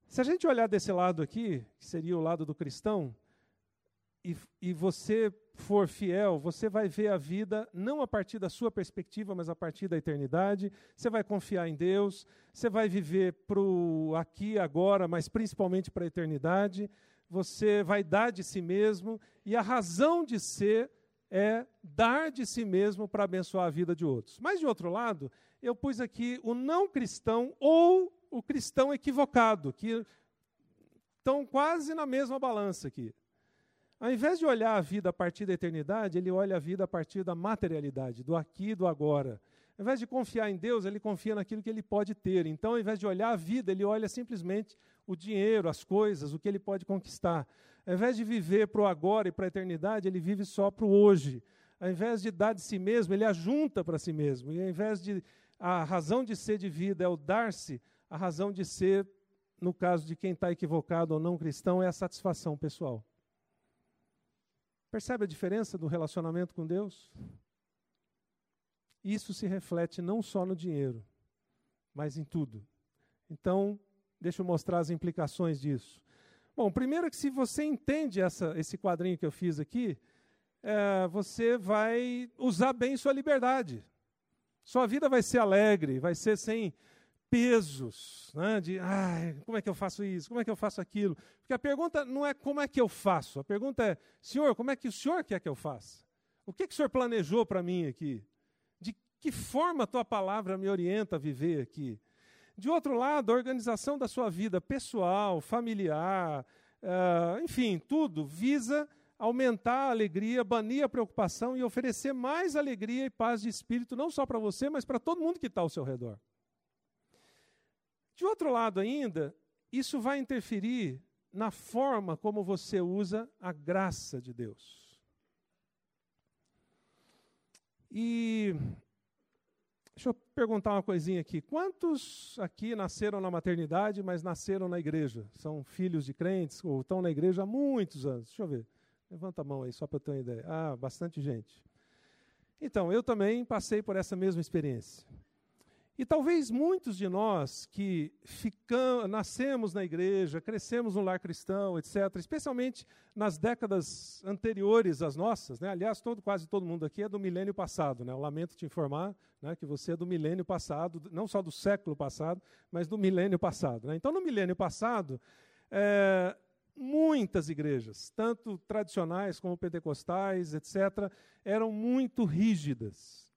Se a gente olhar desse lado aqui, que seria o lado do cristão, e, e você for fiel, você vai ver a vida não a partir da sua perspectiva, mas a partir da eternidade. Você vai confiar em Deus, você vai viver para o aqui agora, mas principalmente para a eternidade. Você vai dar de si mesmo, e a razão de ser é dar de si mesmo para abençoar a vida de outros. Mas, de outro lado, eu pus aqui o não cristão ou o cristão equivocado, que estão quase na mesma balança aqui. Ao invés de olhar a vida a partir da eternidade, ele olha a vida a partir da materialidade, do aqui e do agora. Ao invés de confiar em Deus, ele confia naquilo que ele pode ter. Então, ao invés de olhar a vida, ele olha simplesmente o dinheiro, as coisas, o que ele pode conquistar. Ao invés de viver para o agora e para a eternidade, ele vive só para o hoje. Ao invés de dar de si mesmo, ele ajunta para si mesmo. E ao invés de a razão de ser de vida é o dar-se, a razão de ser, no caso de quem está equivocado ou não cristão, é a satisfação pessoal. Percebe a diferença do relacionamento com Deus? Isso se reflete não só no dinheiro, mas em tudo. Então, deixa eu mostrar as implicações disso. Bom, primeiro que se você entende essa, esse quadrinho que eu fiz aqui, é, você vai usar bem sua liberdade. Sua vida vai ser alegre, vai ser sem pesos, né, de ah, como é que eu faço isso, como é que eu faço aquilo. Porque a pergunta não é como é que eu faço, a pergunta é, Senhor, como é que o Senhor quer que eu faça? O que, que o Senhor planejou para mim aqui? De que forma a tua palavra me orienta a viver aqui? De outro lado, a organização da sua vida pessoal, familiar, uh, enfim, tudo visa aumentar a alegria, banir a preocupação e oferecer mais alegria e paz de espírito, não só para você, mas para todo mundo que está ao seu redor. De outro lado ainda, isso vai interferir na forma como você usa a graça de Deus. E deixa eu perguntar uma coisinha aqui. Quantos aqui nasceram na maternidade, mas nasceram na igreja? São filhos de crentes ou estão na igreja há muitos anos? Deixa eu ver. Levanta a mão aí, só para eu ter uma ideia. Ah, bastante gente. Então, eu também passei por essa mesma experiência. E talvez muitos de nós que ficamos, nascemos na igreja, crescemos no lar cristão, etc., especialmente nas décadas anteriores às nossas, né? aliás, todo, quase todo mundo aqui é do milênio passado, né? eu lamento te informar né, que você é do milênio passado, não só do século passado, mas do milênio passado. Né? Então, no milênio passado, é, muitas igrejas, tanto tradicionais como pentecostais, etc., eram muito rígidas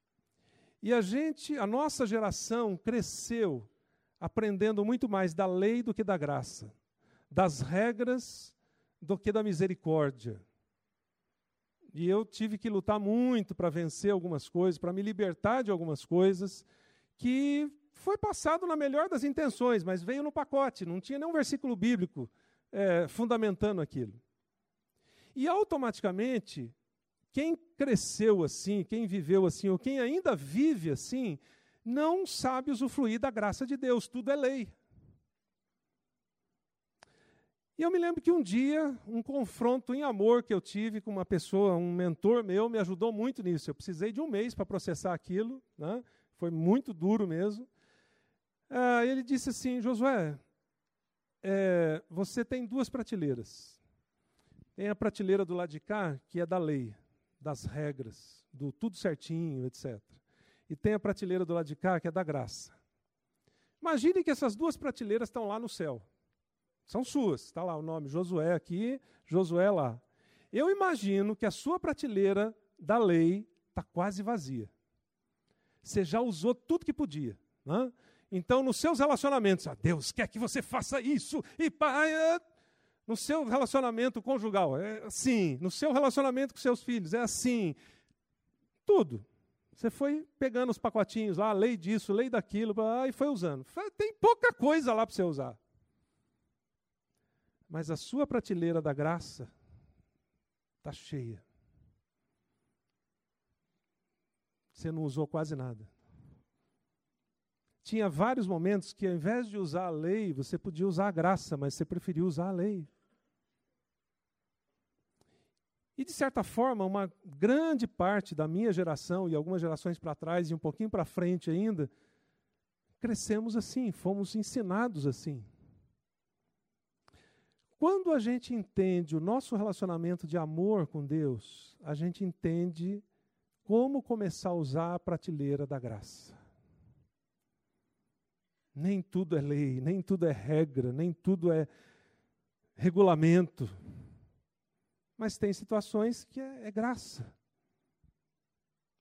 e a gente, a nossa geração cresceu aprendendo muito mais da lei do que da graça, das regras do que da misericórdia. E eu tive que lutar muito para vencer algumas coisas, para me libertar de algumas coisas que foi passado na melhor das intenções, mas veio no pacote, não tinha nenhum versículo bíblico é, fundamentando aquilo. E automaticamente quem cresceu assim, quem viveu assim, ou quem ainda vive assim, não sabe usufruir da graça de Deus, tudo é lei. E eu me lembro que um dia, um confronto em amor que eu tive com uma pessoa, um mentor meu, me ajudou muito nisso. Eu precisei de um mês para processar aquilo, né? foi muito duro mesmo. Ah, ele disse assim: Josué, é, você tem duas prateleiras. Tem a prateleira do lado de cá, que é da lei das regras, do tudo certinho, etc. E tem a prateleira do lado de cá, que é da graça. Imagine que essas duas prateleiras estão lá no céu. São suas. Está lá o nome Josué aqui, Josué lá. Eu imagino que a sua prateleira da lei está quase vazia. Você já usou tudo que podia. Né? Então, nos seus relacionamentos, ah, Deus quer que você faça isso, e pá, no seu relacionamento conjugal, é assim. No seu relacionamento com seus filhos, é assim. Tudo. Você foi pegando os pacotinhos lá, lei disso, lei daquilo, e foi usando. Tem pouca coisa lá para você usar. Mas a sua prateleira da graça está cheia. Você não usou quase nada. tinha vários momentos que, ao invés de usar a lei, você podia usar a graça, mas você preferiu usar a lei. E, de certa forma, uma grande parte da minha geração, e algumas gerações para trás, e um pouquinho para frente ainda, crescemos assim, fomos ensinados assim. Quando a gente entende o nosso relacionamento de amor com Deus, a gente entende como começar a usar a prateleira da graça. Nem tudo é lei, nem tudo é regra, nem tudo é regulamento. Mas tem situações que é, é graça.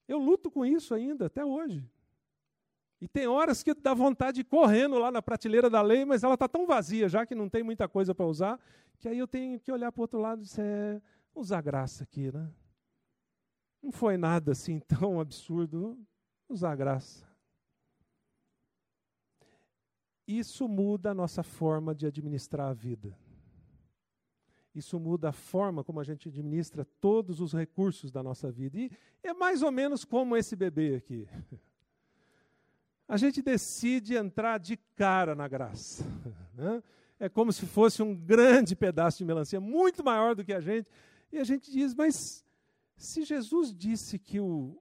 Eu luto com isso ainda, até hoje. E tem horas que dá vontade de ir correndo lá na prateleira da lei, mas ela está tão vazia, já que não tem muita coisa para usar, que aí eu tenho que olhar para o outro lado e dizer, é, usar graça aqui, né? Não foi nada assim tão absurdo, usar graça. Isso muda a nossa forma de administrar a vida. Isso muda a forma como a gente administra todos os recursos da nossa vida. E é mais ou menos como esse bebê aqui. A gente decide entrar de cara na graça. Né? É como se fosse um grande pedaço de melancia, muito maior do que a gente. E a gente diz, mas se Jesus disse que o,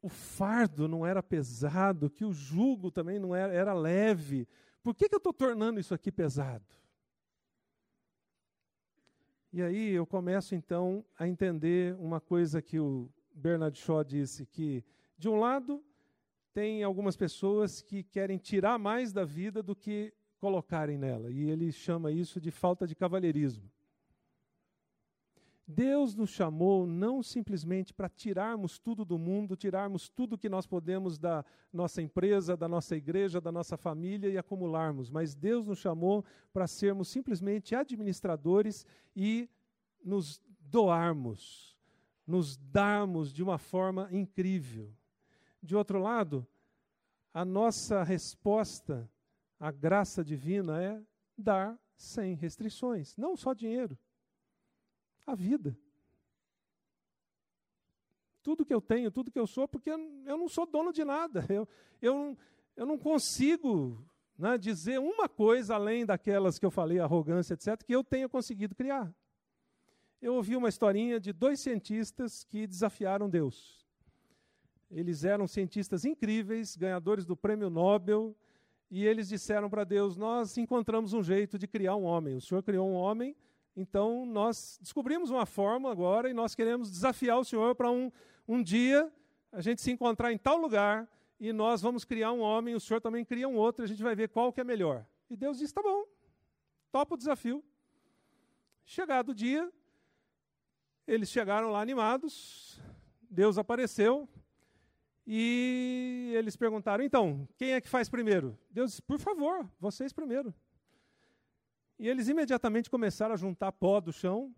o fardo não era pesado, que o jugo também não era, era leve, por que, que eu estou tornando isso aqui pesado? E aí eu começo então a entender uma coisa que o Bernard Shaw disse, que de um lado tem algumas pessoas que querem tirar mais da vida do que colocarem nela, e ele chama isso de falta de cavalheirismo. Deus nos chamou não simplesmente para tirarmos tudo do mundo, tirarmos tudo que nós podemos da nossa empresa, da nossa igreja, da nossa família e acumularmos, mas Deus nos chamou para sermos simplesmente administradores e nos doarmos, nos darmos de uma forma incrível. De outro lado, a nossa resposta à graça divina é dar sem restrições, não só dinheiro a vida. Tudo que eu tenho, tudo que eu sou, porque eu não sou dono de nada. Eu, eu, eu não consigo né, dizer uma coisa além daquelas que eu falei, arrogância, etc., que eu tenha conseguido criar. Eu ouvi uma historinha de dois cientistas que desafiaram Deus. Eles eram cientistas incríveis, ganhadores do prêmio Nobel, e eles disseram para Deus: Nós encontramos um jeito de criar um homem. O Senhor criou um homem, então, nós descobrimos uma forma agora e nós queremos desafiar o Senhor para um, um dia a gente se encontrar em tal lugar e nós vamos criar um homem, o Senhor também cria um outro, a gente vai ver qual que é melhor. E Deus disse: tá bom, topa o desafio. Chegado o dia, eles chegaram lá animados, Deus apareceu e eles perguntaram: então, quem é que faz primeiro? Deus disse: por favor, vocês primeiro. E eles imediatamente começaram a juntar pó do chão.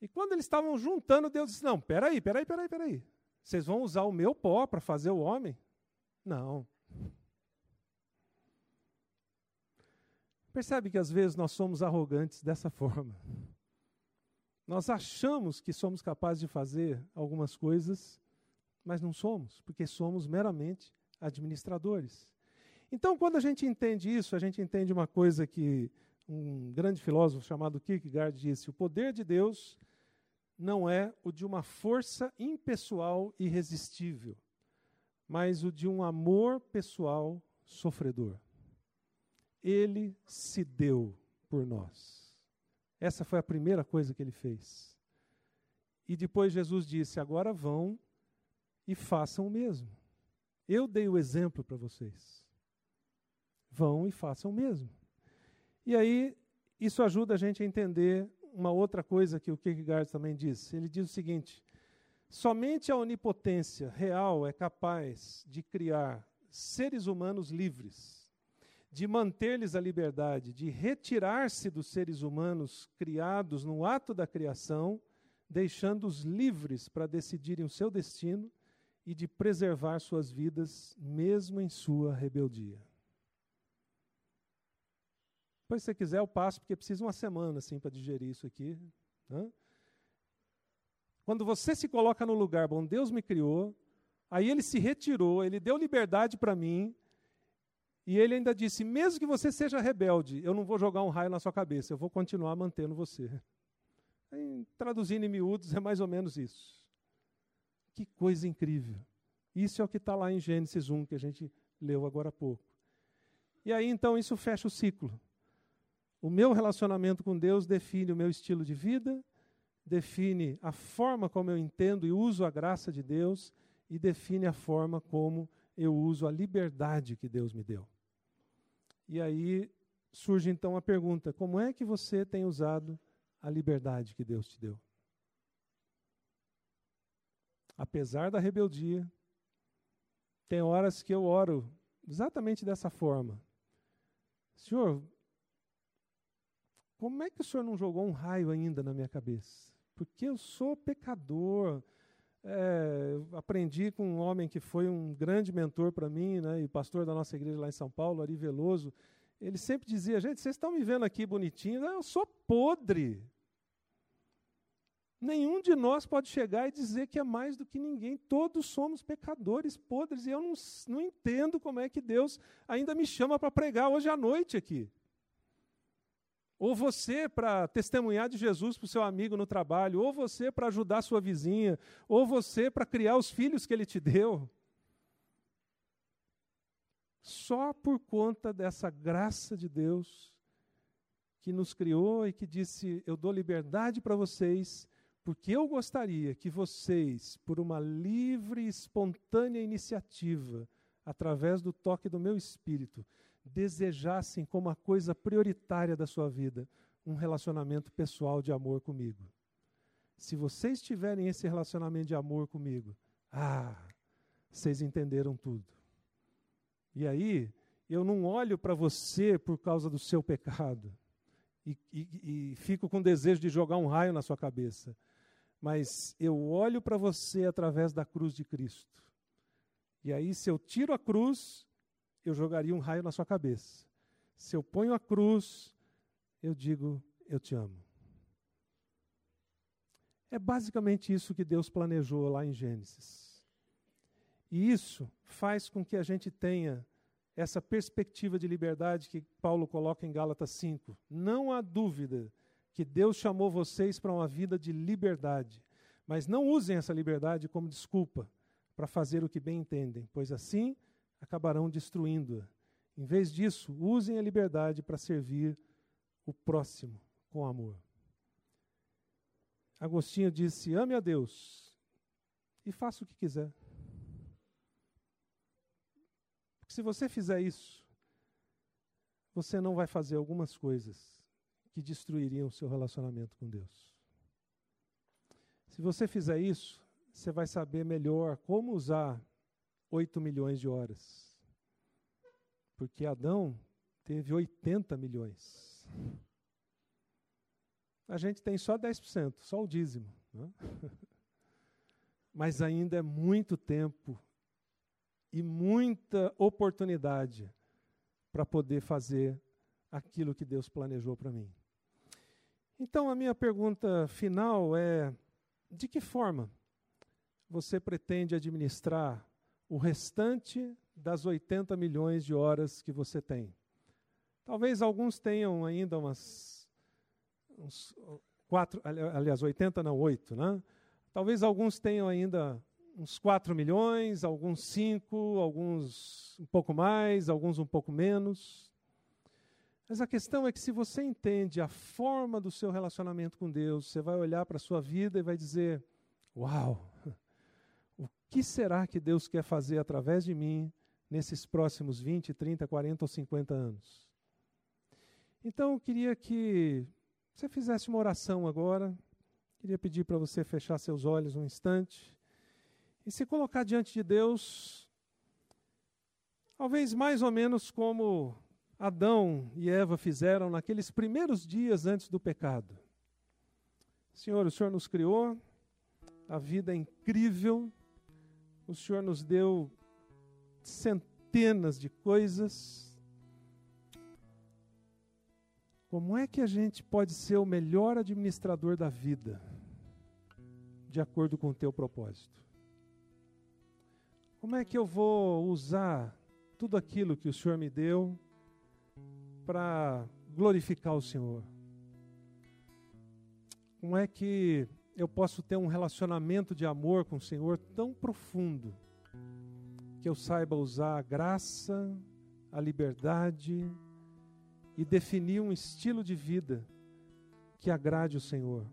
E quando eles estavam juntando, Deus disse: Não, peraí, peraí, peraí, peraí. Vocês vão usar o meu pó para fazer o homem? Não. Percebe que às vezes nós somos arrogantes dessa forma. Nós achamos que somos capazes de fazer algumas coisas, mas não somos, porque somos meramente administradores. Então, quando a gente entende isso, a gente entende uma coisa que um grande filósofo chamado Kierkegaard disse: o poder de Deus não é o de uma força impessoal irresistível, mas o de um amor pessoal sofredor. Ele se deu por nós. Essa foi a primeira coisa que ele fez. E depois Jesus disse: agora vão e façam o mesmo. Eu dei o exemplo para vocês. Vão e façam o mesmo. E aí, isso ajuda a gente a entender uma outra coisa que o Kierkegaard também diz. Ele diz o seguinte: somente a onipotência real é capaz de criar seres humanos livres, de manter-lhes a liberdade, de retirar-se dos seres humanos criados no ato da criação, deixando-os livres para decidirem o seu destino e de preservar suas vidas, mesmo em sua rebeldia. Depois, se você quiser, eu passo, porque precisa uma semana assim, para digerir isso aqui. Né? Quando você se coloca no lugar, bom, Deus me criou, aí ele se retirou, ele deu liberdade para mim, E ele ainda disse: mesmo que você seja rebelde, eu não vou jogar um raio na sua cabeça, eu vou continuar mantendo você. Em, traduzindo em miúdos, é mais ou menos isso. Que coisa incrível. Isso é o que está lá em Gênesis 1, que a gente leu agora há pouco. E aí então isso fecha o ciclo. O meu relacionamento com Deus define o meu estilo de vida, define a forma como eu entendo e uso a graça de Deus e define a forma como eu uso a liberdade que Deus me deu. E aí surge então a pergunta: como é que você tem usado a liberdade que Deus te deu? Apesar da rebeldia, tem horas que eu oro exatamente dessa forma. Senhor, como é que o senhor não jogou um raio ainda na minha cabeça? Porque eu sou pecador. É, aprendi com um homem que foi um grande mentor para mim, né, e pastor da nossa igreja lá em São Paulo, Ari Veloso. Ele sempre dizia: gente, vocês estão me vendo aqui bonitinho, eu sou podre. Nenhum de nós pode chegar e dizer que é mais do que ninguém. Todos somos pecadores podres. E eu não, não entendo como é que Deus ainda me chama para pregar hoje à noite aqui. Ou você para testemunhar de Jesus para o seu amigo no trabalho, ou você para ajudar sua vizinha, ou você para criar os filhos que ele te deu. Só por conta dessa graça de Deus que nos criou e que disse: Eu dou liberdade para vocês porque eu gostaria que vocês, por uma livre e espontânea iniciativa, através do toque do meu espírito, desejassem como a coisa prioritária da sua vida um relacionamento pessoal de amor comigo. Se vocês tiverem esse relacionamento de amor comigo, ah, vocês entenderam tudo. E aí, eu não olho para você por causa do seu pecado e, e, e fico com desejo de jogar um raio na sua cabeça mas eu olho para você através da cruz de Cristo. E aí, se eu tiro a cruz, eu jogaria um raio na sua cabeça. Se eu ponho a cruz, eu digo: Eu te amo. É basicamente isso que Deus planejou lá em Gênesis. E isso faz com que a gente tenha essa perspectiva de liberdade que Paulo coloca em Gálatas 5. Não há dúvida que Deus chamou vocês para uma vida de liberdade. Mas não usem essa liberdade como desculpa para fazer o que bem entendem, pois assim acabarão destruindo-a. Em vez disso, usem a liberdade para servir o próximo com amor. Agostinho disse: ame a Deus e faça o que quiser. Porque se você fizer isso, você não vai fazer algumas coisas que destruiriam o seu relacionamento com Deus. Se você fizer isso, você vai saber melhor como usar 8 milhões de horas. Porque Adão teve 80 milhões. A gente tem só 10%, só o dízimo. Né? Mas ainda é muito tempo e muita oportunidade para poder fazer aquilo que Deus planejou para mim. Então, a minha pergunta final é: de que forma você pretende administrar o restante das 80 milhões de horas que você tem? Talvez alguns tenham ainda umas uns quatro, aliás, 80 não, 8, né? Talvez alguns tenham ainda uns 4 milhões, alguns 5, alguns um pouco mais, alguns um pouco menos. Mas a questão é que se você entende a forma do seu relacionamento com Deus, você vai olhar para a sua vida e vai dizer: Uau, que será que Deus quer fazer através de mim nesses próximos 20, 30, 40 ou 50 anos? Então eu queria que você fizesse uma oração agora. Queria pedir para você fechar seus olhos um instante e se colocar diante de Deus, talvez mais ou menos como Adão e Eva fizeram naqueles primeiros dias antes do pecado. Senhor, o Senhor nos criou, a vida é incrível, o Senhor nos deu centenas de coisas. Como é que a gente pode ser o melhor administrador da vida, de acordo com o teu propósito? Como é que eu vou usar tudo aquilo que o Senhor me deu para glorificar o Senhor. Como é que eu posso ter um relacionamento de amor com o Senhor tão profundo que eu saiba usar a graça, a liberdade e definir um estilo de vida que agrade o Senhor?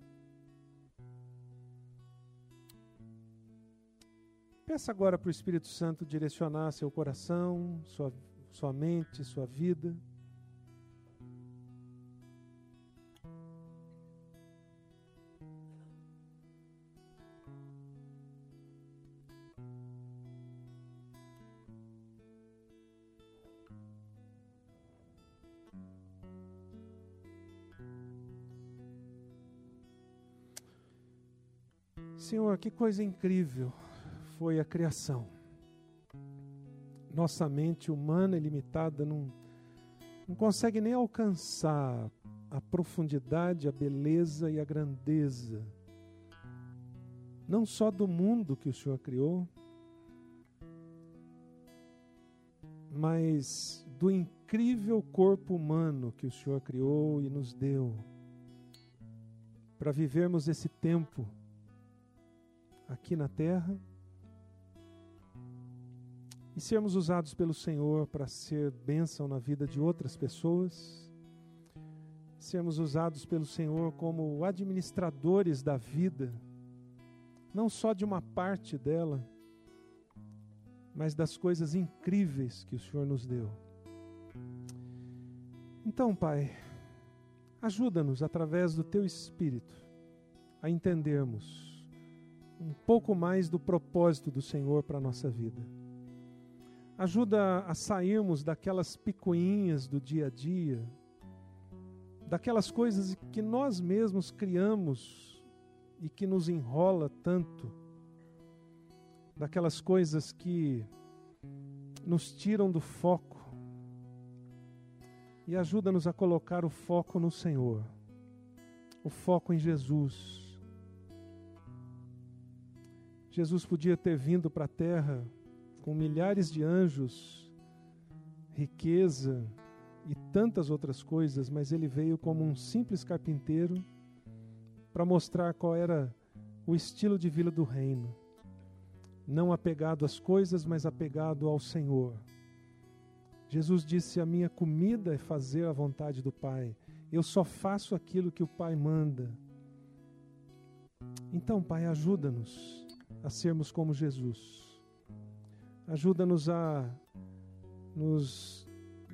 Peça agora para o Espírito Santo direcionar seu coração, sua, sua mente, sua vida. Senhor, que coisa incrível foi a criação. Nossa mente humana e limitada não, não consegue nem alcançar a profundidade, a beleza e a grandeza, não só do mundo que o Senhor criou, mas do incrível corpo humano que o Senhor criou e nos deu, para vivermos esse tempo aqui na terra e sermos usados pelo Senhor para ser bênção na vida de outras pessoas, sermos usados pelo Senhor como administradores da vida, não só de uma parte dela, mas das coisas incríveis que o Senhor nos deu. Então, Pai, ajuda-nos através do Teu Espírito a entendermos um pouco mais do propósito do Senhor para a nossa vida ajuda a sairmos daquelas picuinhas do dia a dia, daquelas coisas que nós mesmos criamos e que nos enrola tanto, daquelas coisas que nos tiram do foco e ajuda-nos a colocar o foco no Senhor, o foco em Jesus. Jesus podia ter vindo para a terra com milhares de anjos, riqueza e tantas outras coisas, mas ele veio como um simples carpinteiro para mostrar qual era o estilo de vida do reino. Não apegado às coisas, mas apegado ao Senhor. Jesus disse: A minha comida é fazer a vontade do Pai. Eu só faço aquilo que o Pai manda. Então, Pai, ajuda-nos a sermos como Jesus. Ajuda-nos a nos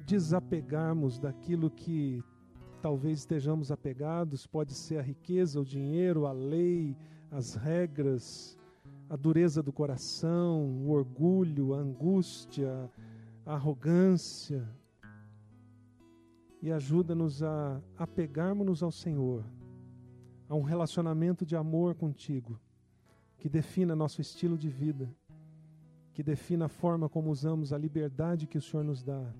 desapegarmos daquilo que talvez estejamos apegados, pode ser a riqueza, o dinheiro, a lei, as regras, a dureza do coração, o orgulho, a angústia, a arrogância. E ajuda-nos a apegarmos-nos ao Senhor, a um relacionamento de amor contigo, que defina nosso estilo de vida que defina a forma como usamos a liberdade que o Senhor nos dá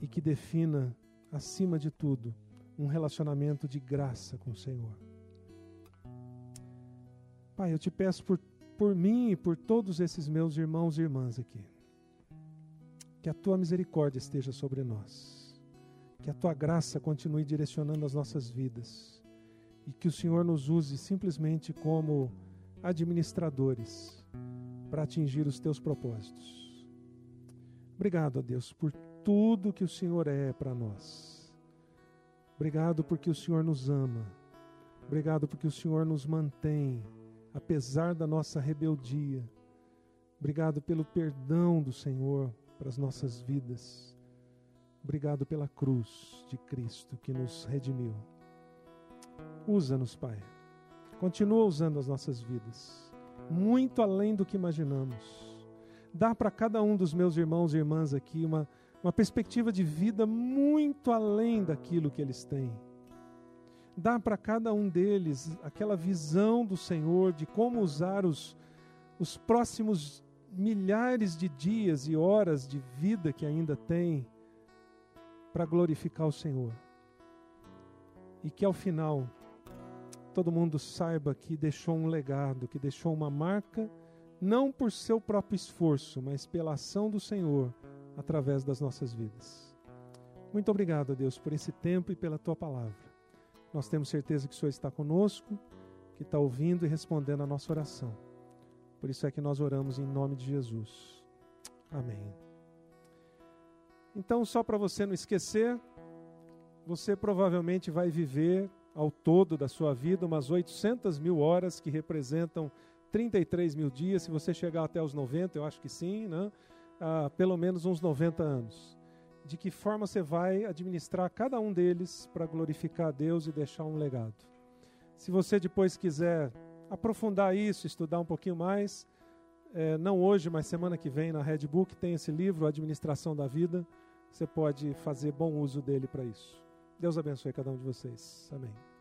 e que defina, acima de tudo, um relacionamento de graça com o Senhor. Pai, eu te peço por, por mim e por todos esses meus irmãos e irmãs aqui, que a tua misericórdia esteja sobre nós, que a tua graça continue direcionando as nossas vidas e que o Senhor nos use simplesmente como administradores para atingir os teus propósitos. Obrigado, a Deus, por tudo que o Senhor é para nós. Obrigado porque o Senhor nos ama. Obrigado porque o Senhor nos mantém, apesar da nossa rebeldia. Obrigado pelo perdão do Senhor para as nossas vidas. Obrigado pela cruz de Cristo que nos redimiu. Usa-nos, Pai. Continua usando as nossas vidas muito além do que imaginamos. Dá para cada um dos meus irmãos e irmãs aqui uma, uma perspectiva de vida muito além daquilo que eles têm. Dá para cada um deles aquela visão do Senhor de como usar os, os próximos milhares de dias e horas de vida que ainda tem para glorificar o Senhor. E que ao final todo mundo saiba que deixou um legado, que deixou uma marca não por seu próprio esforço, mas pela ação do Senhor através das nossas vidas. Muito obrigado, Deus, por esse tempo e pela tua palavra. Nós temos certeza que o Senhor está conosco, que está ouvindo e respondendo a nossa oração. Por isso é que nós oramos em nome de Jesus. Amém. Então, só para você não esquecer, você provavelmente vai viver ao todo da sua vida umas 800 mil horas, que representam 33 mil dias. Se você chegar até os 90, eu acho que sim, né? Ah, pelo menos uns 90 anos. De que forma você vai administrar cada um deles para glorificar a Deus e deixar um legado? Se você depois quiser aprofundar isso, estudar um pouquinho mais, é, não hoje, mas semana que vem na Red Book tem esse livro, Administração da Vida. Você pode fazer bom uso dele para isso. Deus abençoe cada um de vocês. Amém.